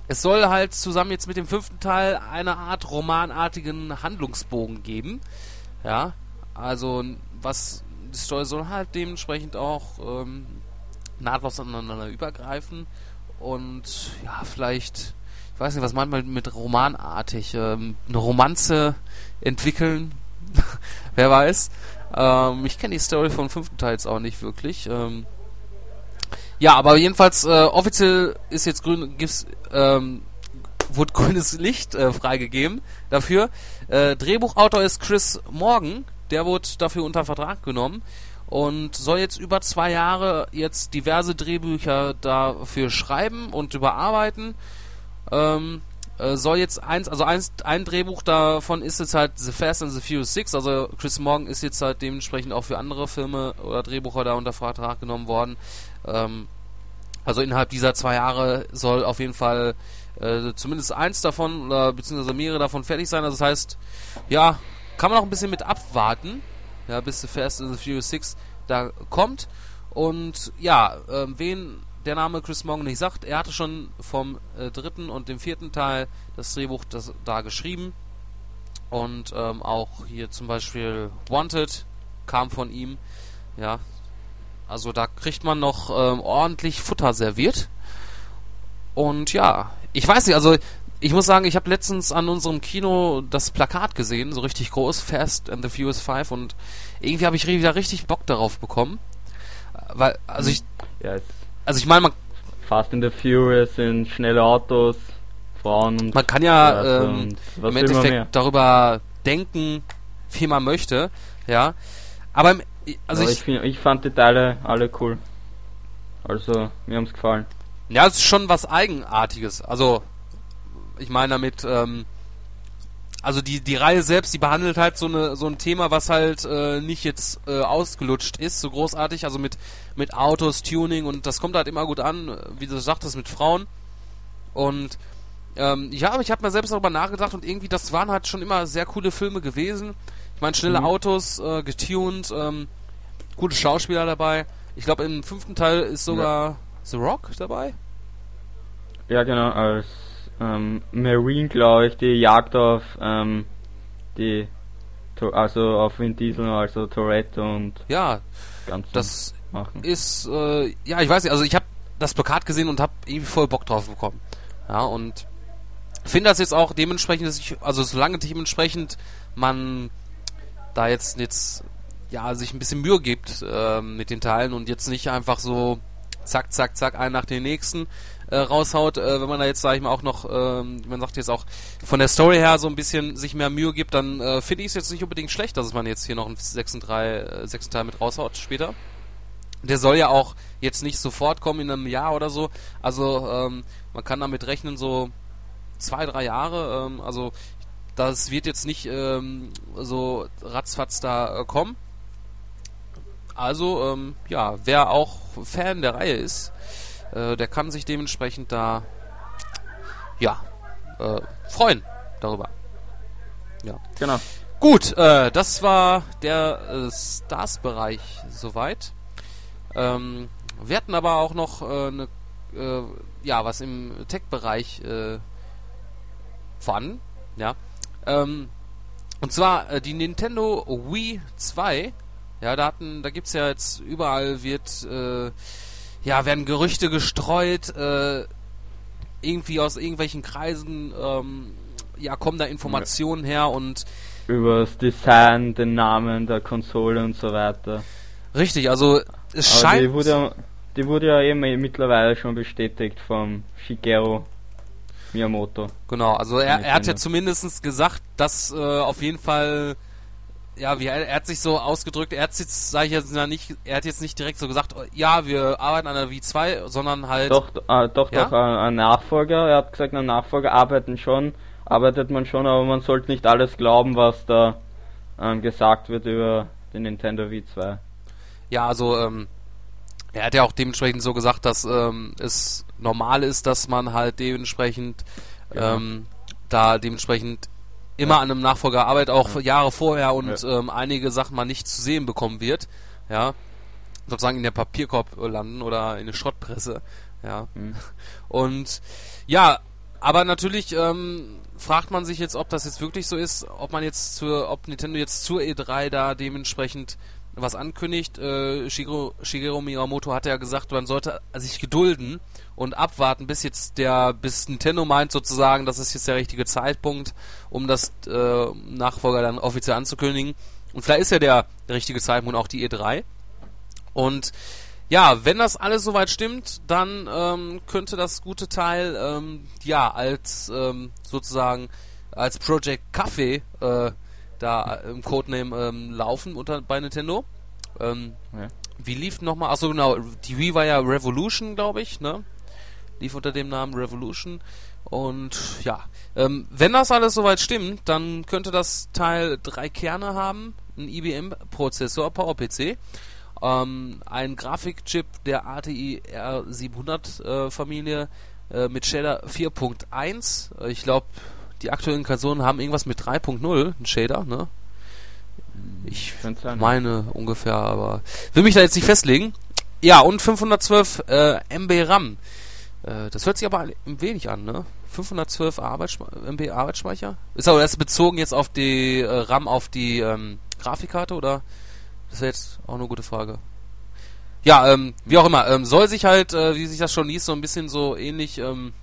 S1: es soll halt zusammen jetzt mit dem fünften Teil eine Art romanartigen Handlungsbogen geben. Ja, also was die Story soll halt dementsprechend auch ähm, nahtlos aneinander übergreifen und ja, vielleicht, ich weiß nicht, was man mit romanartig, ähm, eine Romanze entwickeln, (laughs) wer weiß. Ähm, ich kenne die Story vom fünften Teil jetzt auch nicht wirklich. Ähm, ja, aber jedenfalls äh, offiziell ist jetzt grün, gibt's, ähm, wurde (laughs) grünes Licht äh, freigegeben dafür. Äh, Drehbuchautor ist Chris Morgan, der wurde dafür unter Vertrag genommen und soll jetzt über zwei Jahre jetzt diverse Drehbücher dafür schreiben und überarbeiten. Ähm, äh, soll jetzt eins, also eins, ein Drehbuch davon ist jetzt halt The Fast and the Furious 6, also Chris Morgan ist jetzt halt dementsprechend auch für andere Filme oder Drehbücher da unter Vertrag genommen worden. Ähm, also innerhalb dieser zwei Jahre soll auf jeden Fall äh, zumindest eins davon oder beziehungsweise mehrere davon fertig sein. Also das heißt, ja, kann man auch ein bisschen mit abwarten, ja, bis The Fast and the Furious 6 da kommt. Und ja, äh, wen der Name Chris Morgan nicht sagt, er hatte schon vom äh, dritten und dem vierten Teil das Drehbuch das, da geschrieben. Und ähm, auch hier zum Beispiel Wanted kam von ihm. Ja, also da kriegt man noch ähm, ordentlich Futter serviert. Und ja, ich weiß nicht, also ich muss sagen, ich habe letztens an unserem Kino das Plakat gesehen, so richtig groß, Fast and the Furious 5 und irgendwie habe ich wieder richtig Bock darauf bekommen. Weil, also ich. Ja, also ich meine, man.
S2: Fast and the Furious sind schnelle Autos, Frauen und.
S1: Man kann ja ähm, im Endeffekt darüber denken, wie man möchte, ja. Aber im
S2: also ich, ich, find, ich, fand die Teile alle cool. Also, mir haben's gefallen.
S1: Ja, es ist schon was Eigenartiges. Also, ich meine damit, ähm, also die, die Reihe selbst, die behandelt halt so, eine, so ein Thema, was halt äh, nicht jetzt äh, ausgelutscht ist, so großartig, also mit, mit Autos, Tuning und das kommt halt immer gut an, wie du sagtest, mit Frauen. Und ähm, ja, ich habe mir selbst darüber nachgedacht und irgendwie, das waren halt schon immer sehr coole Filme gewesen. Ich meine, schnelle mhm. Autos, äh, getuned, ähm, gute Schauspieler dabei. Ich glaube, im fünften Teil ist sogar ja. The Rock dabei.
S2: Ja, genau, als ähm, Marine, glaube ich, die Jagd auf ähm, die, also auf Vin Diesel, also Toretto und
S1: ja, das machen. ist, äh, ja, ich weiß nicht, also ich habe das Plakat gesehen und habe irgendwie voll Bock drauf bekommen. Ja, und finde das jetzt auch dementsprechend, dass ich, also solange dementsprechend man da jetzt jetzt ja sich ein bisschen Mühe gibt äh, mit den Teilen und jetzt nicht einfach so zack zack zack einen nach dem nächsten äh, raushaut, äh, wenn man da jetzt sage ich mal auch noch, ähm, man sagt jetzt auch von der Story her so ein bisschen sich mehr Mühe gibt, dann äh, finde ich es jetzt nicht unbedingt schlecht, dass man jetzt hier noch einen äh, sechsten Teil mit raushaut später. Der soll ja auch jetzt nicht sofort kommen in einem Jahr oder so. Also ähm, man kann damit rechnen so zwei, drei Jahre. Ähm, also das wird jetzt nicht ähm, so ratzfatz da äh, kommen. Also, ähm, ja, wer auch Fan der Reihe ist, äh, der kann sich dementsprechend da, ja, äh, freuen darüber. Ja. Genau. Gut, äh, das war der äh, Stars-Bereich soweit. Ähm, wir hatten aber auch noch eine, äh, ja, was im Tech-Bereich äh, vorhanden, ja. Ähm, und zwar äh, die Nintendo Wii 2. Ja, da hatten, da gibt's ja jetzt überall wird, äh, ja, werden Gerüchte gestreut, äh, irgendwie aus irgendwelchen Kreisen, ähm, ja, kommen da Informationen her und
S2: über das Design, den Namen der Konsole und so weiter.
S1: Richtig, also es
S2: Aber
S1: scheint.
S2: Die wurde, ja, die wurde ja eben mittlerweile schon bestätigt vom Shigeru Miyamoto.
S1: Genau, also er, er hat ja zumindest gesagt, dass äh, auf jeden Fall, ja, wie er, hat sich so ausgedrückt, er hat jetzt, sage ich jetzt nicht, er hat jetzt nicht direkt so gesagt, ja, wir arbeiten an der V2, sondern halt,
S2: Doch, äh, doch,
S1: Ja?
S2: doch, ein, ein Nachfolger, er hat gesagt, ein Nachfolger arbeiten schon, arbeitet man schon, aber man sollte nicht alles glauben, was da ähm, gesagt wird über den Nintendo V2.
S1: ja, also ähm, er hat ja auch dementsprechend so gesagt, dass ähm, es normal ist, dass man halt dementsprechend
S2: Genau.
S1: ähm, da dementsprechend immer an einem Nachfolger arbeitet, auch Jahre vorher und
S2: Ja.
S1: ähm, einige Sachen man nicht zu sehen bekommen wird, ja, sozusagen in der Papierkorb landen oder in der Schrottpresse, ja.
S2: Mhm.
S1: Und ja, aber natürlich ähm, fragt man sich jetzt, ob das jetzt wirklich so ist, ob man jetzt zur, ob Nintendo jetzt zur E3 da dementsprechend was ankündigt. Äh, Shigeru, Shigeru Miyamoto hat ja gesagt, man sollte sich gedulden und abwarten, bis jetzt der, bis Nintendo meint sozusagen, das ist jetzt der richtige Zeitpunkt, um das äh, Nachfolger dann offiziell anzukündigen. Und vielleicht ist ja der, richtige Zeitpunkt auch die E3. Und ja, wenn das alles soweit stimmt, dann ähm, könnte das gute Teil ähm, ja als ähm, sozusagen als Project Café äh, da im Codename ähm, laufen unter bei Nintendo. Ähm,
S2: Ja.
S1: Wie lief nochmal? Achso genau, die Wii war ja Revolution, glaube ich, ne? Lief unter dem Namen Revolution. Und ja, ähm, wenn das alles soweit stimmt, dann könnte das Teil drei Kerne haben, ein IBM-Prozessor, PowerPC, ähm, ein Grafikchip der ATI R700 äh, Familie äh, mit Shader 4.1. Äh, Ich glaube, die aktuellen Konsolen haben irgendwas mit 3.0, ein Shader, ne? Ich meine ungefähr, aber will mich da jetzt nicht festlegen. Ja, und 512 äh, MB RAM. Äh, das hört sich aber ein wenig an, ne? 512 Arbeitsspei MB Arbeitsspeicher? Ist aber das bezogen jetzt auf die äh, RAM auf die ähm, Grafikkarte oder? Das wäre jetzt auch eine gute Frage. Ja, ähm, wie auch immer, ähm, soll sich halt, äh, wie sich das schon liest, so ein bisschen so ähnlich ähm,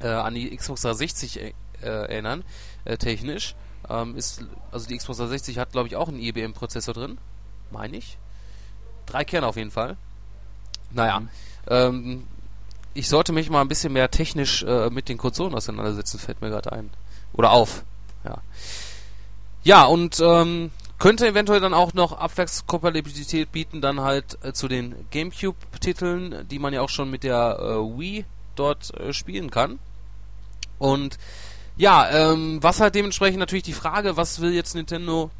S1: äh, an die Xbox 360 äh, erinnern, äh, technisch. Ähm, ist, also die Xbox 360 hat, glaube ich, auch einen IBM-Prozessor drin. Meine ich. Drei Kerne auf jeden Fall. Naja,
S2: Mhm.
S1: ähm, ich sollte mich mal ein bisschen mehr technisch äh, mit den Konsolen auseinandersetzen, fällt mir gerade ein. Oder auf. Ja. Ja, und ähm, könnte eventuell dann auch noch Abwärtskompatibilität bieten, dann halt äh, zu den GameCube-Titeln, die man ja auch schon mit der äh, Wii dort äh, spielen kann. Und ja, ähm, was halt dementsprechend natürlich die Frage, was will jetzt Nintendo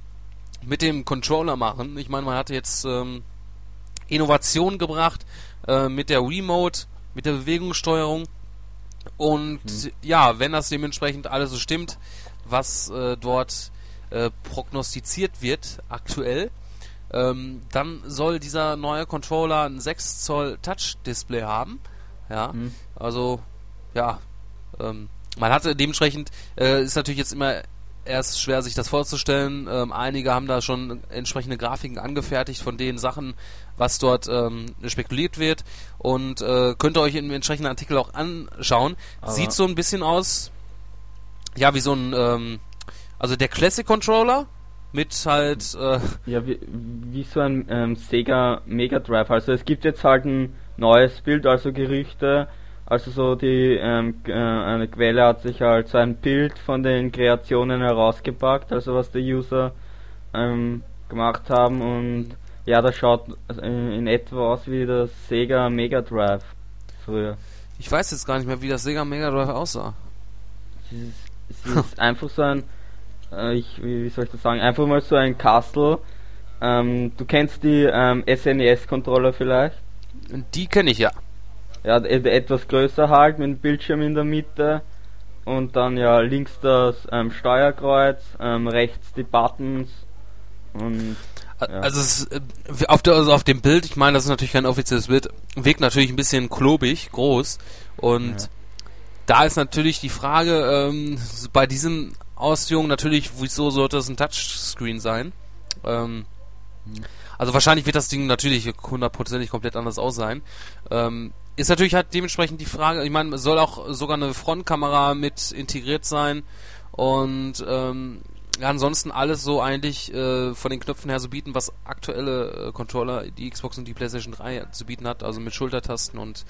S1: mit dem Controller machen? Ich meine, man hatte jetzt ähm, Innovation gebracht äh, mit der Remote, mit der Bewegungssteuerung. Und ja, wenn das dementsprechend alles so stimmt, was äh, dort äh, prognostiziert wird aktuell, ähm, dann soll dieser neue Controller ein 6 Zoll Touch-Display haben. Ja,
S2: Mhm.
S1: also ja, ähm, man hatte dementsprechend, äh, ist natürlich jetzt immer erst schwer sich das vorzustellen. Ähm, einige haben da schon entsprechende Grafiken angefertigt von den Sachen, was dort ähm, spekuliert wird und äh, könnt ihr euch im entsprechenden Artikel auch anschauen.
S2: Aber-
S1: Sieht so ein bisschen aus, ja, wie so ein, ähm, also der Classic Controller mit halt, äh,
S2: Ja, wie, wie so ein ähm, Sega Mega Drive. Also es gibt jetzt halt ein neues Bild, also Gerüchte. Also so die ähm, äh, eine Quelle hat sich halt so ein Bild von den Kreationen herausgepackt, also was die User ähm, gemacht haben und ja, das schaut äh, in etwa aus wie das Sega Mega Drive früher.
S1: ich weiß jetzt gar nicht mehr, wie das Sega Mega Drive aussah.
S2: Es ist, es ist (laughs) einfach so ein, äh, ich, wie, wie soll ich das sagen, einfach mal so ein Castle. Ähm, du kennst die ähm, SNES-Controller vielleicht?
S1: Die kenne ich ja.
S2: Ja, et- etwas größer halt, mit dem Bildschirm in der Mitte. Und dann ja links das ähm, Steuerkreuz, ähm, rechts die Buttons. Und Ja.
S1: Also, ist, äh, auf, der, also auf dem Bild, ich meine, das ist natürlich kein offizielles Bild, wirkt natürlich ein bisschen klobig, groß. Und
S2: Ja.
S1: da ist natürlich die Frage, ähm, bei diesen Ausführungen natürlich, wieso sollte es ein Touchscreen sein? Ähm, also wahrscheinlich wird das Ding natürlich hundertprozentig komplett anders aus sein. Ähm, ist natürlich halt dementsprechend die Frage, ich meine, soll auch sogar eine Frontkamera mit integriert sein Und ähm, ja, ansonsten alles so eigentlich äh, von den Knöpfen her so bieten, was aktuelle äh, Controller, die Xbox und die PlayStation 3 zu bieten hat, also mit Schultertasten und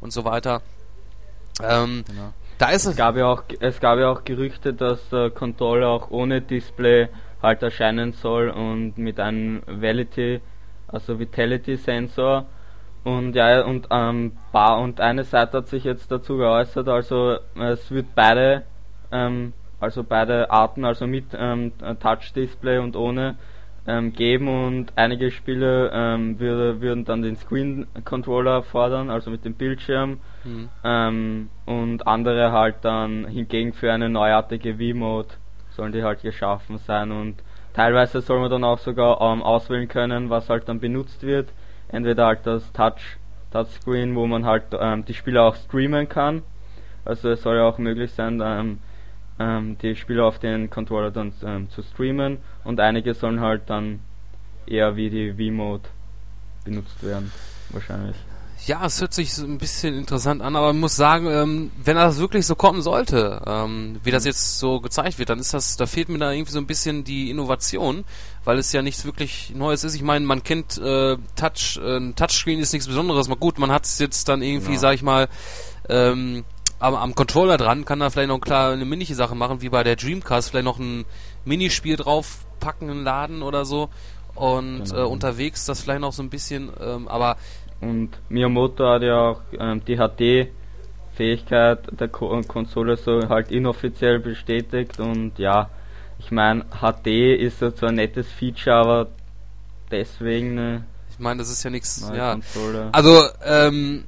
S1: und so weiter.
S2: Ähm, genau. Da ist es. Es gab ja auch, es gab ja auch Gerüchte, dass der Controller auch ohne Display halt erscheinen soll und mit einem Validity, also Vitality Sensor. Und ja, und ähm, und eine Seite hat sich jetzt dazu geäußert, also es wird beide ähm, also beide Arten, also mit ähm, Touch-Display und ohne, ähm, geben und einige Spiele ähm, würde, würden dann den Screen-Controller fordern, also mit dem Bildschirm mhm. ähm, und andere halt dann hingegen für eine neuartige Wii-Mode sollen die halt geschaffen sein und teilweise soll man dann auch sogar ähm, auswählen können, was halt dann benutzt wird, entweder halt das Touch Touchscreen, wo man halt ähm, die Spiele auch streamen kann, also es soll ja auch möglich sein, ähm, ähm, die Spiele auf den Controller dann ähm, zu streamen und einige sollen halt dann eher wie die Wii-Mode benutzt werden, wahrscheinlich.
S1: Ja, es hört sich so ein bisschen interessant an, aber man muss sagen, ähm, wenn das wirklich so kommen sollte, ähm, wie das mhm. jetzt so gezeigt wird, dann ist das, da fehlt mir da irgendwie so ein bisschen die Innovation, weil es ja nichts wirklich Neues ist. Ich meine, man kennt äh, Touch, äh, Touchscreen ist nichts Besonderes. Mal gut, man hat es jetzt dann irgendwie, ja. sag ich mal, ähm, am, am Controller dran, kann da vielleicht noch klar eine minige Sache machen, wie bei der Dreamcast, vielleicht noch ein Minispiel draufpacken, einen Laden oder so. Und genau. äh, unterwegs das vielleicht noch so ein bisschen, ähm, aber.
S2: Und Miyamoto hat ja auch ähm, die HD Fähigkeit der Ko Konsole so halt inoffiziell bestätigt und ja, ich meine, HD ist ja zwar ein nettes Feature, aber deswegen eine
S1: Ich meine, das ist ja nichts, ja. Konsole. Also, ähm,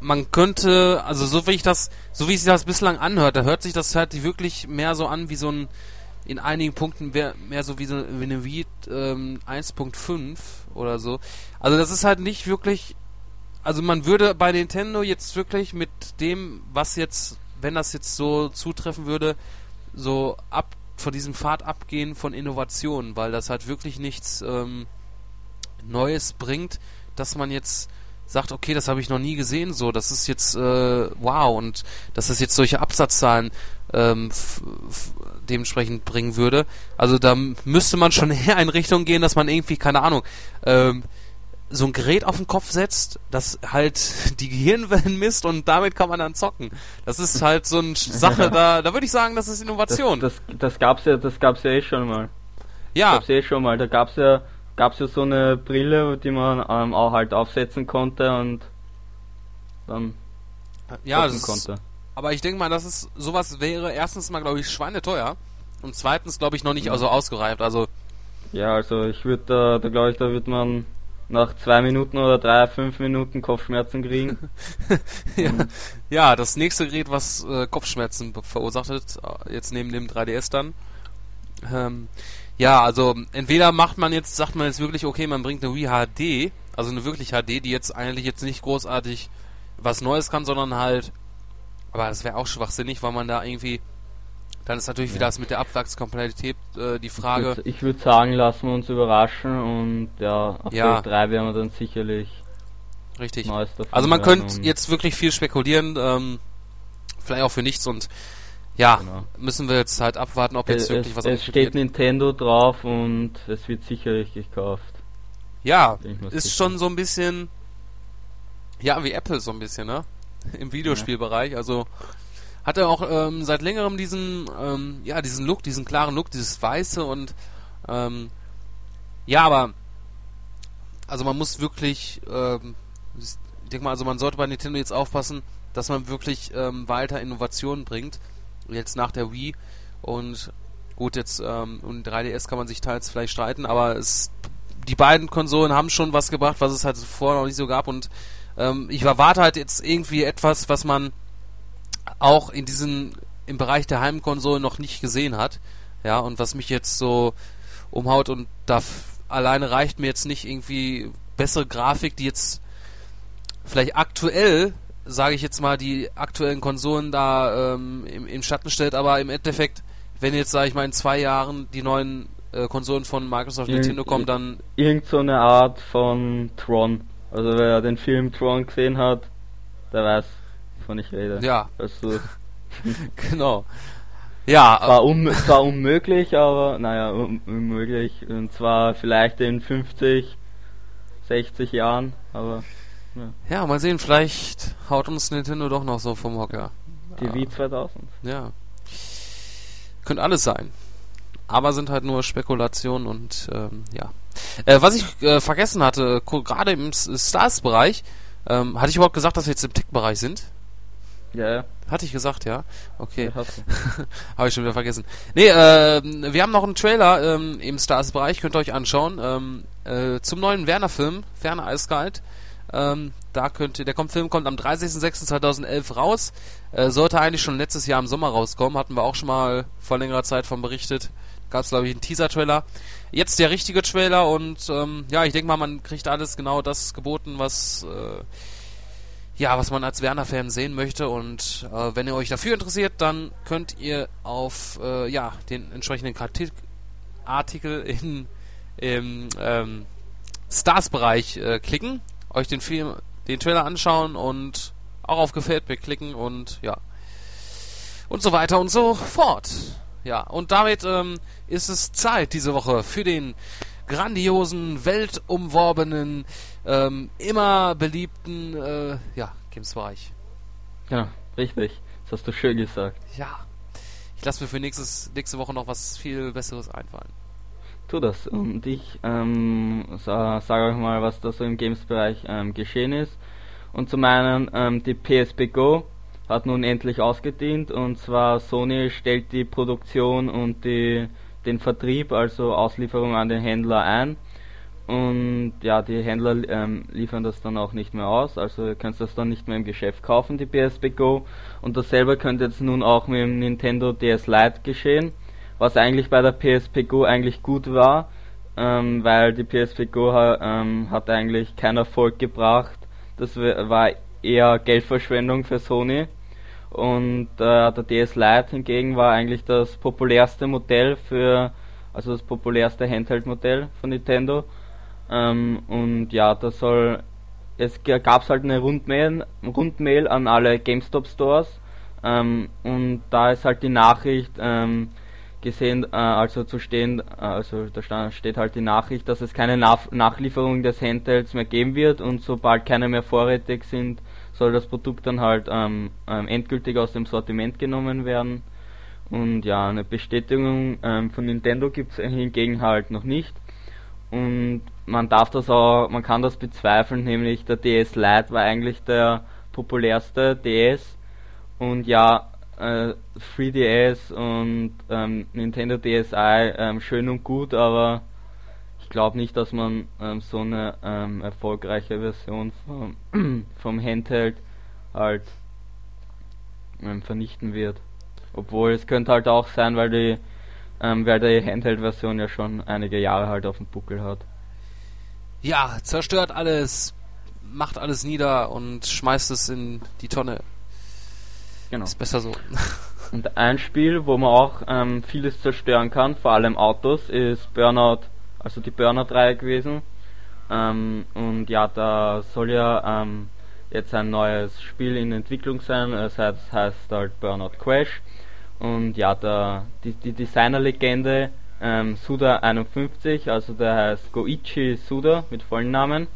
S1: man könnte, also so wie ich das, so wie sich das bislang anhört, da hört sich das halt wirklich mehr so an wie so ein, in einigen Punkten mehr, mehr so wie, so, wie eine Wii ähm, 1.5 oder so. Also das ist halt nicht wirklich, also man würde bei Nintendo jetzt wirklich mit dem, was jetzt, wenn das jetzt so zutreffen würde, so ab von diesem Pfad abgehen von Innovationen, weil das halt wirklich nichts ähm, Neues bringt, dass man jetzt sagt, okay, das habe ich noch nie gesehen, so, das ist jetzt äh, wow und dass das jetzt solche Absatzzahlen ähm, dementsprechend bringen würde. Also da müsste man schon (laughs) eher in Richtung gehen, dass man irgendwie, keine Ahnung, ähm, so ein Gerät auf den Kopf setzt, das halt (laughs) die Gehirnwellen misst und damit kann man dann zocken. Das ist halt so eine (laughs) Sache, da, da würde ich sagen, das ist Innovation.
S2: Das, das, das gab's ja, das gab's ja eh schon mal. Ja. Das gab's eh schon mal. Da gab's ja gab es ja so eine Brille, die man ähm, auch halt aufsetzen konnte und dann
S1: ja, das konnte. Ist, aber ich denke mal, dass es sowas wäre erstens mal, glaube ich, schweineteuer und zweitens, glaube ich, noch nicht ja. also ausgereift. Also
S2: ja, also ich würde da, da glaube ich, da wird man nach zwei Minuten oder drei, fünf Minuten Kopfschmerzen kriegen. (laughs)
S1: ja. ja, das nächste Gerät, was äh, Kopfschmerzen verursacht hat, äh, jetzt neben dem 3DS dann. Ähm, ja, also entweder macht man jetzt, sagt man jetzt wirklich, okay, man bringt eine Wii HD, also eine wirklich HD, die jetzt eigentlich jetzt nicht großartig was Neues kann, sondern halt, aber das wäre auch schwachsinnig, weil man da irgendwie, dann ist natürlich ja. wieder das mit der Abwärtskompatibilität äh, die Frage.
S2: Ich würde würd sagen, lassen wir uns überraschen und ja, auf ja. 3 werden wir dann sicherlich
S1: Richtig. Also man könnte jetzt wirklich viel spekulieren, ähm, vielleicht auch für nichts und ja, genau. müssen wir jetzt halt abwarten, ob jetzt es, wirklich was
S2: Es steht Nintendo drauf und es wird sicherlich gekauft.
S1: Ja, ist sicher. schon so ein bisschen, ja, wie Apple so ein bisschen, ne? (laughs) Im Videospielbereich. Also hat er auch ähm, seit längerem diesen, ähm, ja, diesen Look, diesen klaren Look, dieses Weiße und ähm, ja, aber also man muss wirklich, ähm, ich denke mal, also man sollte bei Nintendo jetzt aufpassen, dass man wirklich ähm, weiter Innovationen bringt jetzt nach der Wii. Und gut, jetzt ähm, und 3DS kann man sich teils vielleicht streiten, aber es, die beiden Konsolen haben schon was gebracht, was es halt vorher noch nicht so gab. Und ähm, ich erwarte halt jetzt irgendwie etwas, was man auch in diesem im Bereich der Heimkonsolen noch nicht gesehen hat, ja, und was mich jetzt so umhaut und da alleine reicht mir jetzt nicht irgendwie bessere Grafik, die jetzt vielleicht aktuell sage ich jetzt mal, die aktuellen Konsolen da ähm, im, im, Schatten stellt, aber im Endeffekt, wenn jetzt, sage ich mal, in zwei Jahren die neuen äh, Konsolen von Microsoft Irgend, Nintendo kommen, dann...
S2: Irgend so eine Art von Tron. Also wer den Film Tron gesehen hat, der weiß, wovon ich rede.
S1: Ja. Also. (laughs) genau.
S2: Ja. Zwar, un zwar unmöglich, aber naja, un unmöglich. Und zwar vielleicht in 50, 60 Jahren, aber.
S1: Ja. ja, mal sehen, vielleicht haut uns Nintendo doch noch so vom Hocker.
S2: Die Wii 2000.
S1: Ja. Könnte alles sein. Aber sind halt nur Spekulationen und ähm, ja. Äh, was ich äh, vergessen hatte, gerade im Stars-Bereich, ähm, hatte ich überhaupt gesagt, dass wir jetzt im Tech-Bereich sind?
S2: Ja, ja.
S1: Hatte ich gesagt, ja? Okay. Ja, (laughs) Habe ich schon wieder vergessen. Nee, äh, wir haben noch einen Trailer ähm, im Stars-Bereich, könnt ihr euch anschauen. Ähm, äh, zum neuen Werner-Film, Ferne Eiskalt. Ähm, da könnt ihr, der kommt, Film kommt am 30.06.2011 raus. Äh, sollte eigentlich schon letztes Jahr im Sommer rauskommen. Hatten wir auch schon mal vor längerer Zeit von berichtet. Gab es, glaube ich, einen Teaser-Trailer. Jetzt der richtige Trailer und ähm, ja, ich denke mal, man kriegt alles genau das geboten, was äh, ja, was man als Werner-Fan sehen möchte. Und äh, wenn ihr euch dafür interessiert, dann könnt ihr auf äh, ja, den entsprechenden Artikel in, im ähm, Stars-Bereich äh, klicken, euch den Film, den Trailer anschauen und auch auf Gefällt mir klicken und ja. Und so weiter und so fort. Ja, und damit ähm, ist es Zeit diese Woche für den grandiosen, weltumworbenen, ähm, immer beliebten äh, ja, Games-Bereich.
S2: Ja, richtig. Das hast du schön gesagt.
S1: Ja. Ich lasse mir für nächstes, nächste Woche noch was viel Besseres einfallen.
S2: Tu das. Und ich ähm, sa sage euch mal, was da so im Games-Bereich ähm, geschehen ist. Und zum einen ähm, die PSP Go hat nun endlich ausgedient und zwar Sony stellt die Produktion und die den Vertrieb, also Auslieferung an den Händler ein. Und ja, die Händler ähm, liefern das dann auch nicht mehr aus, also ihr könnt das dann nicht mehr im Geschäft kaufen, die PSP Go. Und dasselbe könnte jetzt nun auch mit dem Nintendo DS Lite geschehen, was eigentlich bei der PSP Go eigentlich gut war, ähm, weil die PSP Go ähm, hat eigentlich keinen Erfolg gebracht. Das war eher Geldverschwendung für Sony. Und äh, der DS Lite hingegen war eigentlich das populärste Modell für, also das populärste Handheld-Modell von Nintendo. Ähm, und ja, da soll, es gab halt eine Rundmail, Rundmail an alle GameStop Stores. Ähm, und da ist halt die Nachricht ähm, gesehen, äh, also zu stehen, äh, also da steht halt die Nachricht, dass es keine Nach Nachlieferung des Handhelds mehr geben wird und sobald keine mehr vorrätig sind, soll das Produkt dann halt ähm, ähm, endgültig aus dem Sortiment genommen werden. Und ja, eine Bestätigung ähm, von Nintendo gibt es hingegen halt noch nicht. Und man darf das auch, man kann das bezweifeln, nämlich der DS Lite war eigentlich der populärste DS. Und ja, äh, 3DS und ähm, Nintendo DSi ähm, schön und gut, aber ich glaube nicht, dass man ähm, so eine ähm, erfolgreiche Version vom, (clears throat) vom Handheld halt ähm, vernichten wird. Obwohl es könnte halt auch sein, weil die, ähm, weil die Handheld-Version ja schon einige Jahre halt auf dem Buckel hat.
S1: Ja, zerstört alles, macht alles nieder und schmeißt es in die Tonne. Genau. Ist besser so. (laughs)
S2: Und ein Spiel, wo man auch ähm, vieles zerstören kann, vor allem Autos, ist Burnout also die Burnout-Reihe gewesen. Ähm, und ja, da soll ja ähm, jetzt ein neues Spiel in Entwicklung sein, das heißt, heißt halt Burnout Crash. Und ja, der, die, die Designer-Legende ähm, Suda51, also der heißt Goichi Suda mit vollen Namen,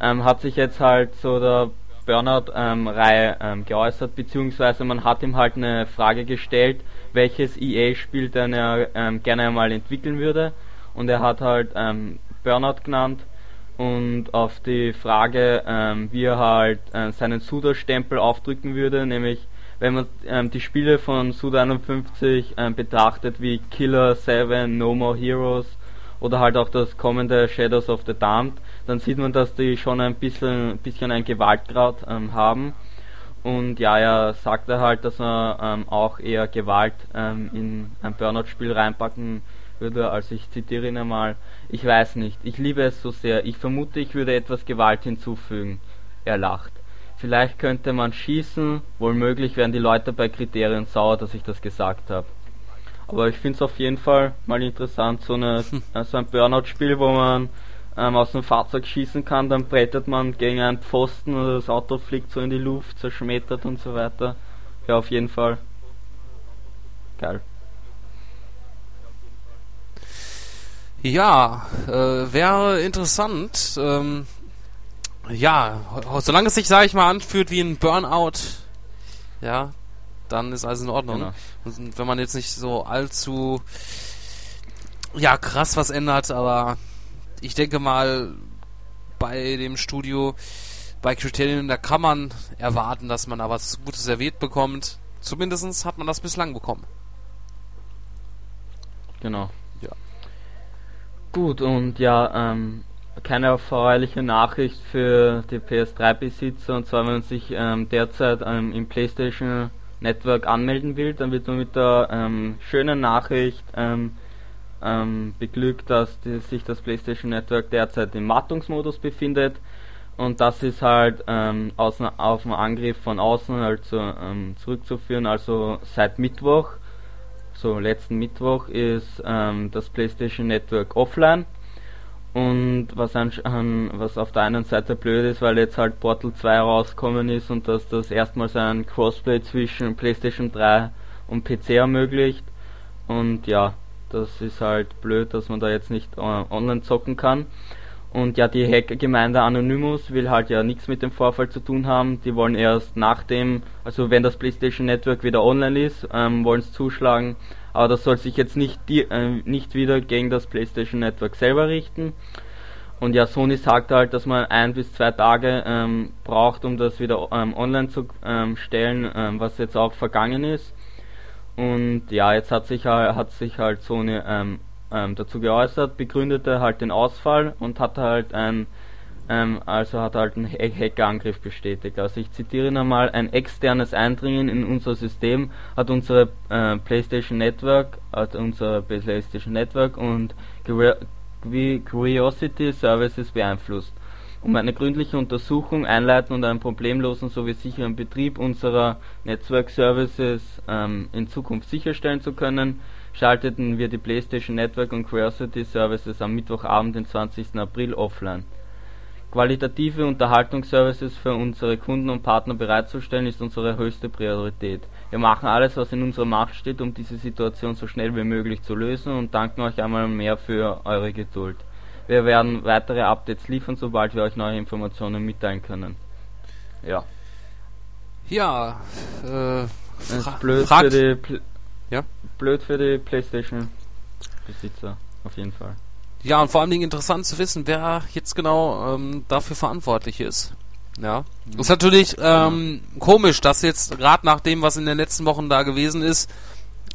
S2: ähm, hat sich jetzt halt so der Burnout-Reihe ähm, geäußert, beziehungsweise man hat ihm halt eine Frage gestellt, welches EA-Spiel denn er ähm, gerne einmal entwickeln würde. Und er hat halt ähm, Burnout genannt und auf die Frage, ähm, wie er halt äh, seinen Suda-Stempel aufdrücken würde, nämlich wenn man ähm, die Spiele von Suda 51 ähm, betrachtet wie Killer 7, No More Heroes oder halt auch das kommende Shadows of the Damned, dann sieht man, dass die schon ein bisschen, bisschen ein Gewaltgrad ähm, haben. Und ja, er sagte halt, dass er ähm, auch eher Gewalt ähm, in ein Burnout-Spiel reinpacken würde, also ich zitiere ihn einmal, ich weiß nicht, ich liebe es so sehr, ich vermute, ich würde etwas Gewalt hinzufügen. Er lacht. Vielleicht könnte man schießen, womöglich werden die Leute bei Kriterien sauer, dass ich das gesagt habe. Aber ich finde es auf jeden Fall mal interessant, so, eine, (laughs) so ein Burnout-Spiel, wo man ähm, aus dem Fahrzeug schießen kann, dann brettet man gegen einen Pfosten oder das Auto fliegt so in die Luft, zerschmettert und so weiter. Ja, auf jeden Fall. Geil.
S1: Ja, äh, wäre interessant. Ähm, ja, solange es sich, sage ich mal, anfühlt wie ein Burnout, ja, dann ist alles in Ordnung. Genau. Und wenn man jetzt nicht so allzu ja krass was ändert, aber ich denke mal bei dem Studio bei Criterion, da kann man erwarten, dass man da was Gutes serviert bekommt. Zumindest hat man das bislang bekommen.
S2: Genau. Ja. Gut, und ja, ähm, keine erfreuliche Nachricht für die PS3-Besitzer, und zwar wenn man sich ähm, derzeit ähm, im PlayStation Network anmelden will, dann wird man mit der ähm, schönen Nachricht ähm, ähm, beglückt, dass die, sich das PlayStation Network derzeit im Wartungsmodus befindet. Und das ist halt ähm, außen, auf einen Angriff von außen also zurückzuführen. Also seit Mittwoch, so letzten Mittwoch, ist das PlayStation Network offline. Und was, an, was auf der einen Seite blöd ist, weil jetzt halt Portal 2 rausgekommen ist und dass das erstmals ein Crossplay zwischen PlayStation 3 und PC ermöglicht. Und ja, das ist halt blöd, dass man da jetzt nicht äh, online zocken kann. Und ja, die Hackergemeinde Anonymous will halt ja nichts mit dem Vorfall zu tun haben. Die wollen erst nachdem, also wenn das PlayStation Network wieder online ist, ähm, wollen es zuschlagen. Aber das soll sich jetzt nicht, die, äh, nicht wieder gegen das PlayStation Network selber richten. Und ja, Sony sagt halt, dass man ein bis zwei Tage ähm, braucht, um das wieder ähm, online zu ähm, stellen, ähm, was jetzt auch vergangen ist. Und ja, jetzt hat sich, hat sich halt Sony ähm, ähm, dazu geäußert, begründete halt den Ausfall und hat halt ein ähm, also hat halt einen Hackerangriff bestätigt. Also ich zitiere nochmal, ein externes Eindringen in unser System hat unsere äh, PlayStation Network, hat unser PlayStation Network und Curiosity Services beeinflusst um eine gründliche Untersuchung einleiten und einen problemlosen sowie sicheren Betrieb unserer Network Services ähm, in Zukunft sicherstellen zu können, schalteten wir die PlayStation Network und Curiosity Services am Mittwochabend, den 20. April offline. Qualitative Unterhaltungsservices für unsere Kunden und Partner bereitzustellen ist unsere höchste Priorität. Wir machen alles, was in unserer Macht steht, um diese Situation so schnell wie möglich zu lösen und danken euch einmal mehr für eure Geduld. Wir werden weitere Updates liefern, sobald wir euch neue Informationen mitteilen können. Ja.
S1: Ja,
S2: äh, ist blöd für die Pl ja? blöd für die PlayStation Besitzer auf jeden Fall.
S1: Ja, und vor allen Dingen interessant zu wissen, wer jetzt genau ähm, dafür verantwortlich ist. Ja. Mhm. Ist natürlich ähm, komisch, dass jetzt gerade nach dem, was in den letzten Wochen da gewesen ist,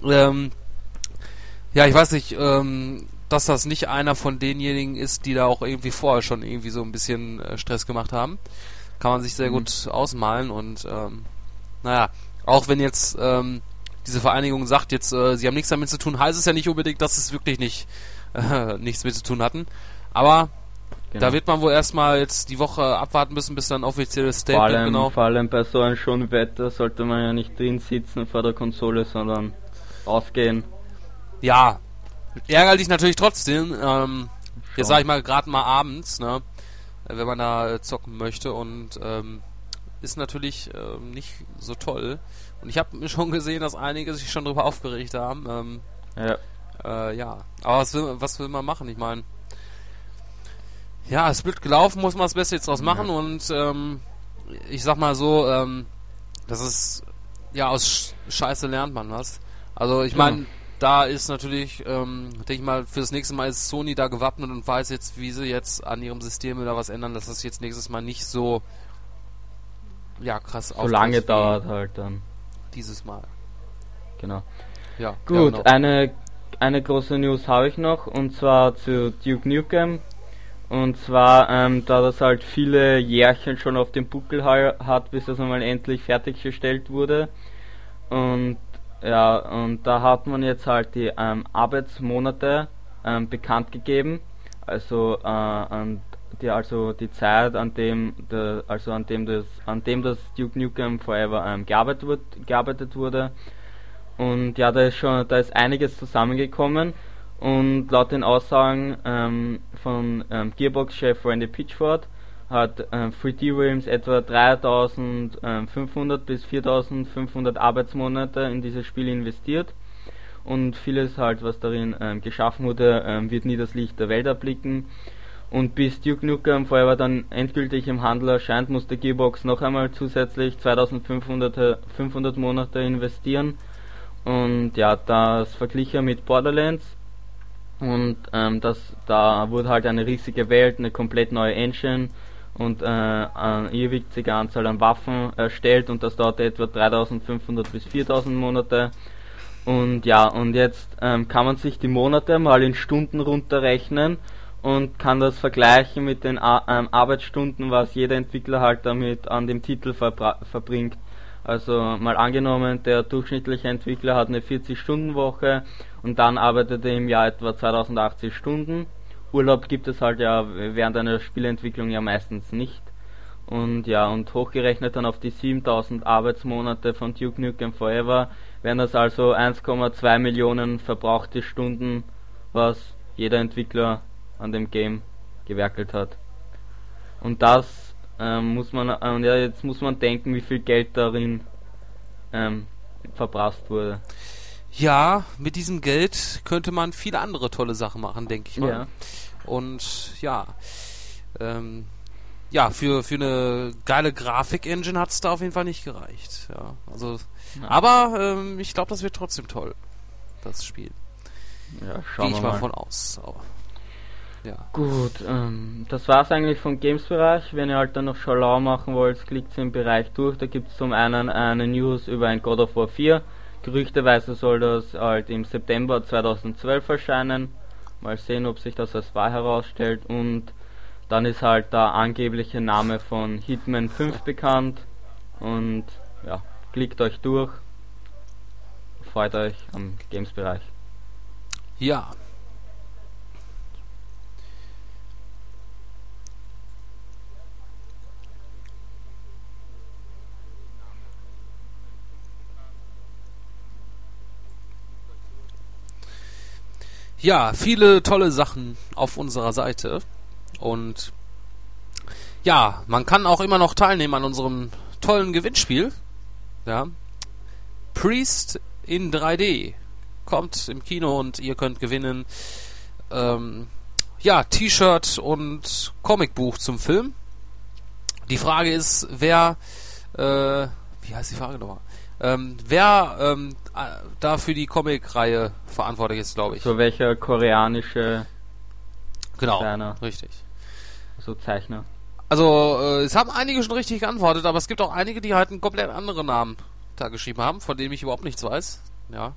S1: ähm, ja, ich weiß nicht, ähm, dass das nicht einer von denjenigen ist, die da auch irgendwie vorher schon irgendwie so ein bisschen äh, Stress gemacht haben. Kann man sich sehr mhm. gut ausmalen und ähm, naja, auch wenn jetzt ähm, diese Vereinigung sagt, jetzt äh, sie haben nichts damit zu tun, heißt es ja nicht unbedingt, dass es wirklich nicht äh, (laughs) nichts mit zu tun hatten. Aber genau. da wird man wohl erstmal jetzt die Woche abwarten müssen, bis dann offizielles
S2: Statement vor allem, genau. Vor allem bei so einem schönen Wetter sollte man ja nicht drin sitzen vor der Konsole, sondern ausgehen.
S1: Ja, ärgerlich natürlich trotzdem. Ähm, jetzt sag ich mal gerade mal abends, ne, wenn man da äh, zocken möchte und ähm, ist natürlich ähm, nicht so toll. Und ich habe schon gesehen, dass einige sich schon darüber aufgeregt haben. Ähm, ja. Äh, ja. Aber was will, was will man machen? Ich meine, ja, es wird gelaufen, muss man das Beste jetzt draus machen ja. und ähm, ich sag mal so, ähm, das ist ja aus Scheiße lernt man was. Also ich meine, ja da ist natürlich, ähm, denke ich mal, für das nächste Mal ist Sony da gewappnet und weiß jetzt, wie sie jetzt an ihrem System oder was ändern, dass das jetzt nächstes Mal nicht so ja krass
S2: so lange dauert halt dann.
S1: Dieses Mal.
S2: Genau. Ja. Gut, ja, genau. eine eine große News habe ich noch und zwar zu Duke Nukem. Und zwar, ähm, da das halt viele Jährchen schon auf dem Buckel hat, bis das einmal endlich fertiggestellt wurde. Und ja, und da hat man jetzt halt die ähm, Arbeitsmonate ähm, bekannt gegeben, also äh, an die also die Zeit, an dem der, also an dem das an dem das Duke Nukem Forever ähm, gearbeitet, gearbeitet wurde. Und ja, da ist schon da ist einiges zusammengekommen und laut den Aussagen ähm, von ähm, Gearbox-Chef Randy Pitchford hat ähm, 3D Realms etwa 3500 bis 4500 Arbeitsmonate in dieses Spiel investiert und vieles halt, was darin ähm, geschaffen wurde, ähm, wird nie das Licht der Welt erblicken. Und bis Duke Nukem Forever dann endgültig im Handel erscheint, musste Gearbox noch einmal zusätzlich 2500 500 Monate investieren. Und ja, das verglich er mit Borderlands. Und ähm, das, da wurde halt eine riesige Welt, eine komplett neue Engine und äh, eine irrwitzige Anzahl an Waffen erstellt und das dauerte etwa 3500 bis 4000 Monate. Und ja, und jetzt ähm, kann man sich die Monate mal in Stunden runterrechnen und kann das vergleichen mit den Ar ähm, Arbeitsstunden, was jeder Entwickler halt damit an dem Titel verbringt. Also mal angenommen, der durchschnittliche Entwickler hat eine 40-Stunden-Woche und dann arbeitet er im Jahr etwa 2080 Stunden. Urlaub gibt es halt ja während einer Spielentwicklung ja meistens nicht. Und ja, und hochgerechnet dann auf die 7000 Arbeitsmonate von Duke Nukem Forever wären das also 1,2 Millionen verbrauchte Stunden, was jeder Entwickler an dem Game gewerkelt hat. Und das ähm, muss man, äh, und ja, jetzt muss man denken, wie viel Geld darin ähm, verprasst wurde.
S1: Ja, mit diesem Geld könnte man viele andere tolle Sachen machen, denke ich mal. Ja. Und ja, ähm, ja, für, für eine geile Grafik-Engine hat es da auf jeden Fall nicht gereicht. Ja, also, ja. aber ähm, ich glaube, das wird trotzdem toll, das Spiel.
S2: Ja, schauen Gehe
S1: ich mal von aus. Aber
S2: ja. Gut, ähm, das war's eigentlich vom Games-Bereich. Wenn ihr halt dann noch Schalau machen wollt, klickt im Bereich durch. Da gibt's zum einen eine News über ein God of War 4. Gerüchteweise soll das halt im September 2012 erscheinen. Mal sehen, ob sich das als wahr herausstellt. Und dann ist halt der angebliche Name von Hitman 5 bekannt. Und ja, klickt euch durch. Freut euch am Games-Bereich.
S1: Ja, Ja, viele tolle Sachen auf unserer Seite. Und ja, man kann auch immer noch teilnehmen an unserem tollen Gewinnspiel. Ja. Priest in 3D kommt im Kino und ihr könnt gewinnen. Ähm, ja, T-Shirt und Comicbuch zum Film. Die Frage ist, wer, äh, wie heißt die Frage nochmal? Ähm, wer ähm, äh, da für die Comic-Reihe verantwortlich ist, glaube ich.
S2: So welcher koreanische
S1: Genau, Designer. richtig.
S2: So Zeichner.
S1: Also, äh, es haben einige schon richtig geantwortet, aber es gibt auch einige, die halt einen komplett anderen Namen da geschrieben haben, von dem ich überhaupt nichts weiß. Ja.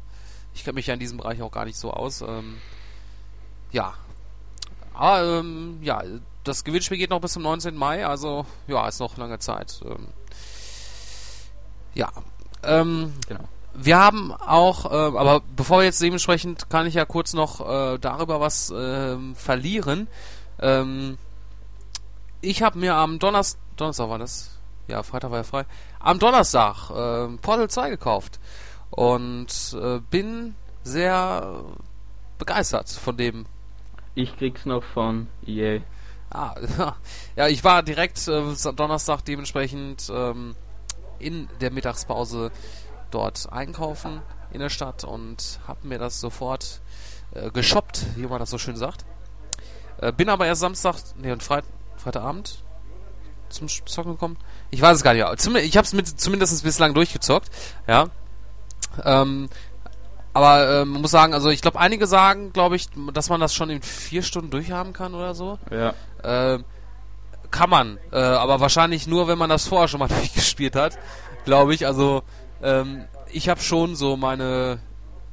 S1: Ich kenne mich ja in diesem Bereich auch gar nicht so aus. Ähm, ja. Aber, ähm, ja, das Gewinnspiel geht noch bis zum 19. Mai, also, ja, ist noch lange Zeit. Ähm, ja, ähm, genau. Wir haben auch, äh, aber bevor wir jetzt dementsprechend, kann ich ja kurz noch äh, darüber was äh, verlieren. Ähm, ich habe mir am Donnerstag, Donnerstag war das, ja, Freitag war ja frei, am Donnerstag äh, Portal 2 gekauft und äh, bin sehr begeistert von dem.
S2: Ich krieg's noch von EA.
S1: Ah, (laughs) ja, ich war direkt äh, Donnerstag dementsprechend ähm, in der Mittagspause dort einkaufen in der Stadt und habe mir das sofort äh, geshoppt, wie man das so schön sagt. Äh, bin aber erst Samstag, nee, und Freit Freitagabend zum Zocken gekommen. Ich weiß es gar nicht. Ich habe es zumindest bislang durchgezockt, ja. Ähm, aber ähm, man muss sagen, also ich glaube, einige sagen, glaube ich, dass man das schon in vier Stunden durchhaben kann oder so.
S2: Ja.
S1: Ähm, kann man, äh, aber wahrscheinlich nur, wenn man das vorher schon mal (laughs) durchgespielt hat, glaube ich. Also ähm, ich habe schon so meine,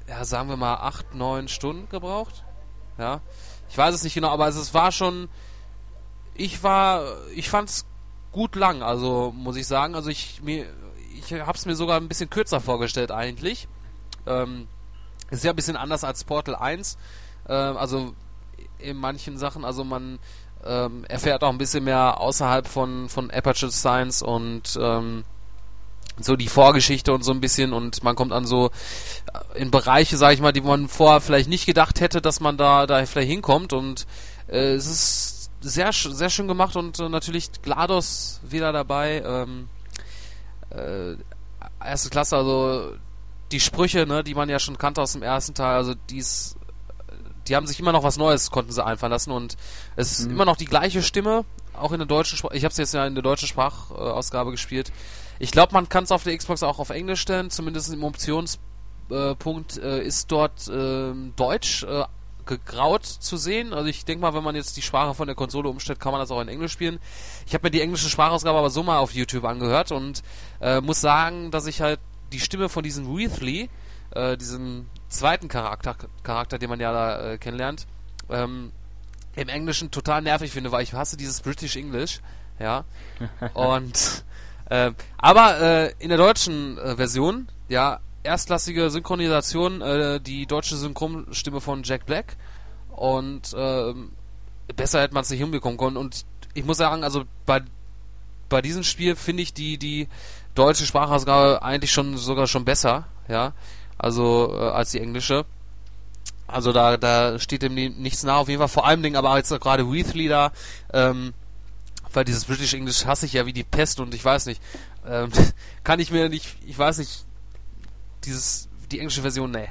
S1: ja, sagen wir mal acht, neun Stunden gebraucht. Ja, ich weiß es nicht genau, aber es war schon, ich war, ich fand's gut lang, also muss ich sagen. Also ich mir, ich habe es mir sogar ein bisschen kürzer vorgestellt eigentlich. Ähm, ist ja ein bisschen anders als Portal 1. Ähm, also in manchen Sachen, also man ähm, erfährt auch ein bisschen mehr außerhalb von, von Aperture Science und ähm, so die Vorgeschichte und so ein bisschen und man kommt an so äh, in Bereiche, sag ich mal, die man vorher vielleicht nicht gedacht hätte, dass man da, da vielleicht hinkommt und äh, es ist sehr, sehr schön gemacht und äh, natürlich GLaDOS wieder dabei. Ähm, äh, erste Klasse, also die Sprüche, ne, die man ja schon kannte aus dem ersten Teil, also dies, die haben sich immer noch was Neues, konnten sie einfallen lassen und es ist
S2: Mhm.
S1: immer noch die gleiche Stimme, auch in der deutschen Sprache. Ich habe es jetzt ja in der deutschen Sprachausgabe gespielt. Ich glaube, man kann es auf der Xbox auch auf Englisch stellen, zumindest im Optionspunkt äh, ist dort ähm, Deutsch äh, gegraut zu sehen. Also ich denke mal, wenn man jetzt die Sprache von der Konsole umstellt, kann man das auch in Englisch spielen. Ich habe mir die englische Sprachausgabe aber so mal auf YouTube angehört und äh, muss sagen, dass ich halt die Stimme von diesem Weathley, äh, diesem zweiten Charakter, Charakter, den man ja da äh, kennenlernt, ähm, im Englischen total nervig finde, weil ich hasse dieses British English, ja. (laughs) Und äh, aber äh, in der deutschen äh, Version, ja, erstklassige Synchronisation, äh, die deutsche Synchronstimme von Jack Black und ähm, besser hätte man es nicht hinbekommen können. Und ich muss sagen, also bei bei diesem Spiel finde ich die die deutsche Sprachausgabe eigentlich schon sogar schon besser, ja, also äh, als die englische. Also da da steht dem ni- nichts nach auf jeden Fall. Vor allem Dingen aber jetzt gerade Weathley da, ähm, weil dieses British English hasse ich ja wie die Pest und ich weiß nicht, ähm, (laughs) kann ich mir nicht, ich weiß nicht, dieses die englische Version, nee.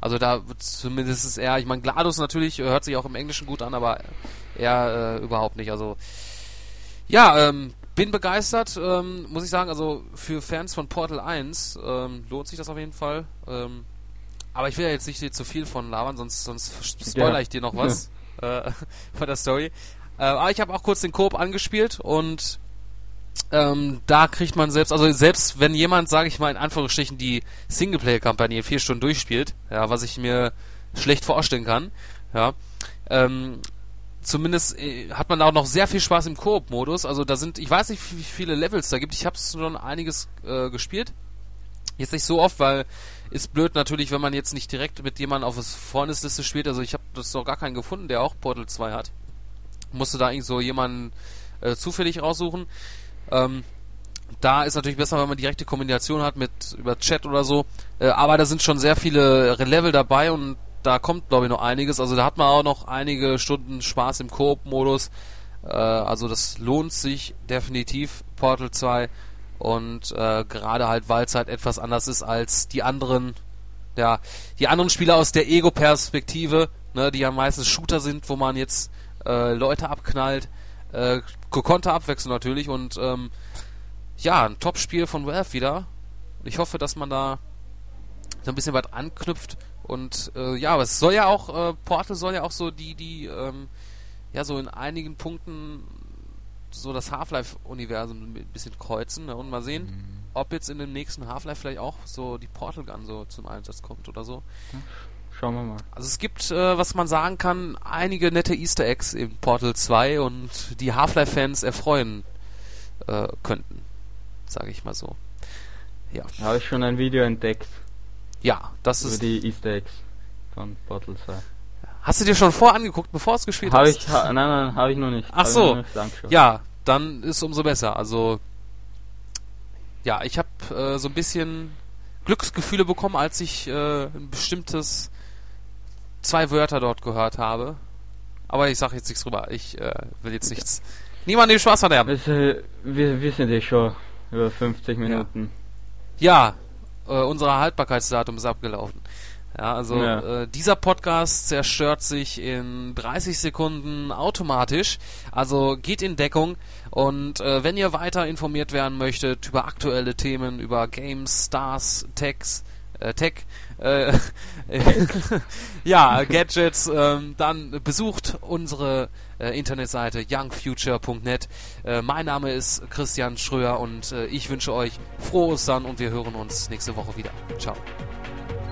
S1: Also da zumindest ist eher, ich meine GLaDOS natürlich äh, hört sich auch im Englischen gut an, aber eher äh, überhaupt nicht. Also ja, ähm, bin begeistert, ähm, muss ich sagen. Also für Fans von Portal 1 ähm, lohnt sich das auf jeden Fall. Ähm, aber ich will ja jetzt nicht zu viel von labern, sonst, sonst spoiler
S2: Ja.
S1: ich dir noch was (laughs) äh, (laughs) von der Story. Äh, aber ich habe auch kurz den Koop angespielt und ähm, da kriegt man selbst, also selbst wenn jemand, sage ich mal in Anführungsstrichen, die Singleplayer-Kampagne in vier Stunden durchspielt, ja, was ich mir schlecht vorstellen kann, ja, ähm, zumindest äh, hat man auch noch sehr viel Spaß im Koop-Modus. Also da sind, ich weiß nicht, wie viele Levels da gibt. Ich habe schon einiges äh, gespielt. Jetzt nicht so oft, weil ist blöd natürlich, wenn man jetzt nicht direkt mit jemandem auf das Freundesliste spielt. Also ich habe das noch gar keinen gefunden, der auch Portal 2 hat. Musste da irgendwie so jemanden äh, zufällig raussuchen. Ähm, da ist natürlich besser, wenn man direkte Kombination hat mit über Chat oder so. Äh, aber da sind schon sehr viele Level dabei und da kommt, glaube ich, noch einiges. Also da hat man auch noch einige Stunden Spaß im Koop-Modus. Äh, also das lohnt sich definitiv, Portal 2. Und äh, gerade halt, weil es halt etwas anders ist als die anderen, ja, die anderen Spiele aus der Ego-Perspektive, ne, die ja meistens Shooter sind, wo man jetzt äh, Leute abknallt. Äh, gekonnte Abwechslung natürlich und ähm, ja, ein Top-Spiel von Valve wieder. Ich hoffe, dass man da so ein bisschen weit anknüpft und äh, ja, aber es soll ja auch, äh, Portal soll ja auch so die, die, ähm, ja, so in einigen Punkten so das Half-Life-Universum ein bisschen kreuzen ne? und mal sehen, ob jetzt in dem nächsten Half-Life vielleicht auch so die Portal Gun so zum Einsatz kommt oder so.
S2: Schauen wir mal.
S1: Also es gibt, äh, was man sagen kann, einige nette Easter Eggs im Portal 2 und die Half-Life-Fans erfreuen äh, könnten, sage ich mal so. Ja,
S2: Habe ich schon ein Video entdeckt
S1: ja, das
S2: über
S1: ist.
S2: die Easter Eggs von Portal 2.
S1: Hast du dir schon vor angeguckt, bevor es gespielt
S2: Habe
S1: hast?
S2: ich, ha, nein, nein, habe ich noch nicht.
S1: Ach
S2: Hab
S1: so.
S2: nicht.
S1: Ja, dann ist umso besser. Also ja, ich habe äh, so ein bisschen Glücksgefühle bekommen, als ich äh, ein bestimmtes zwei Wörter dort gehört habe. Aber ich sage jetzt nichts drüber. Ich äh, will jetzt nichts. Niemand den Spaß verderben.
S2: Also, wir, wir sind eh schon über 50 Minuten.
S1: Ja, äh, unser Haltbarkeitsdatum ist abgelaufen. Ja, also
S2: Ja.
S1: Äh, dieser Podcast zerstört sich in 30 Sekunden automatisch. Also geht in Deckung und äh, wenn ihr weiter informiert werden möchtet über aktuelle Themen, über Games, Stars, Techs, äh, Tech, äh, (laughs) ja, Gadgets, ähm, dann besucht unsere äh, Internetseite youngfuture.net. Äh, mein Name ist Christian Schröer und äh, ich wünsche euch frohe Ostern und wir hören uns nächste Woche wieder. Ciao.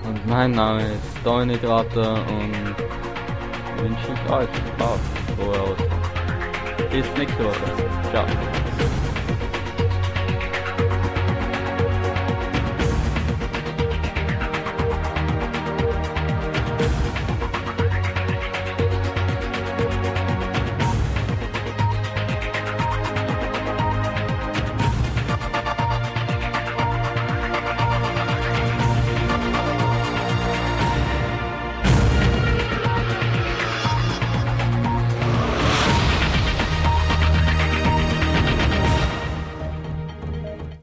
S2: Und mein Name ist Dominik Ratter und wünsche ich euch auch frohe Ostern. Bis nächste Woche. Ciao.